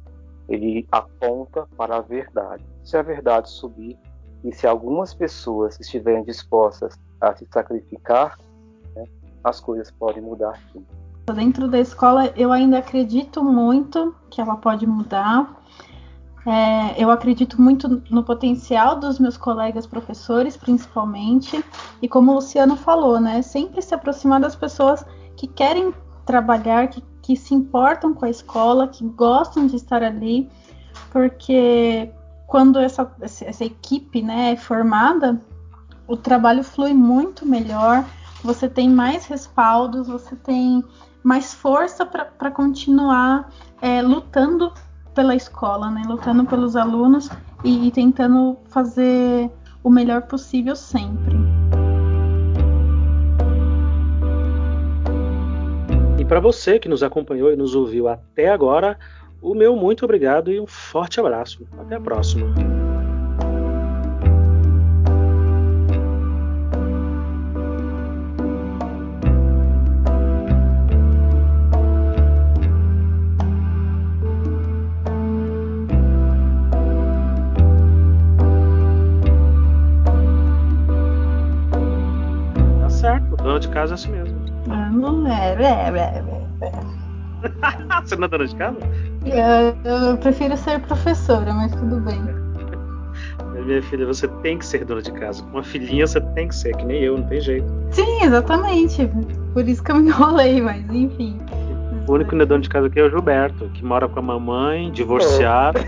ele aponta para a verdade. Se a verdade subir e se algumas pessoas estiverem dispostas a se sacrificar, né, as coisas podem mudar sim. Dentro da escola, eu ainda acredito muito que ela pode mudar. É, eu acredito muito no potencial dos meus colegas professores, principalmente, e como o Luciano falou, né, sempre se aproximar das pessoas que querem trabalhar, que, que se importam com a escola, que gostam de estar ali, porque quando essa, essa equipe né, é formada, o trabalho flui muito melhor, você tem mais respaldos, você tem mais força para continuar é, lutando pela escola, né? lutando pelos alunos e, e tentando fazer o melhor possível sempre. E para você que nos acompanhou e nos ouviu até agora, o meu muito obrigado e um forte abraço. Até a próxima. Casa é assim mesmo. Ah, não é, é, é, é. Você não é dona de casa? Eu, eu, prefiro ser professora, mas tudo bem. Minha filha, você tem que ser dona de casa. Com uma filhinha você tem que ser, que nem eu, não tem jeito. Sim, exatamente. Por isso que eu me enrolei, mas enfim. O único que não é dono de casa aqui é o Gilberto, que mora com a mamãe, divorciado.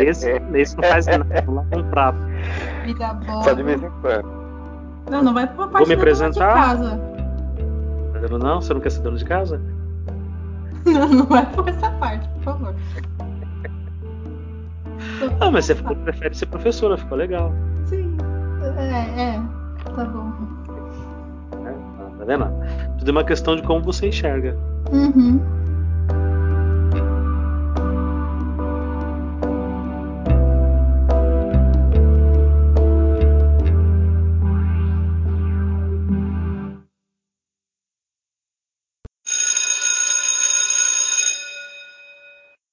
esse, esse não faz nada, não lava um prato. Vida boa. Só de vez em quando. Não, não vai pra parte Vou me apresentar? De casa. Não, você não quer ser dono de casa? [laughs] Não, não vai por essa parte, por favor. [laughs] Ah, mas você prefere ser professora, ficou legal. Sim, é, é, tá bom. É, tá vendo? Tudo é uma questão de como você enxerga. Uhum.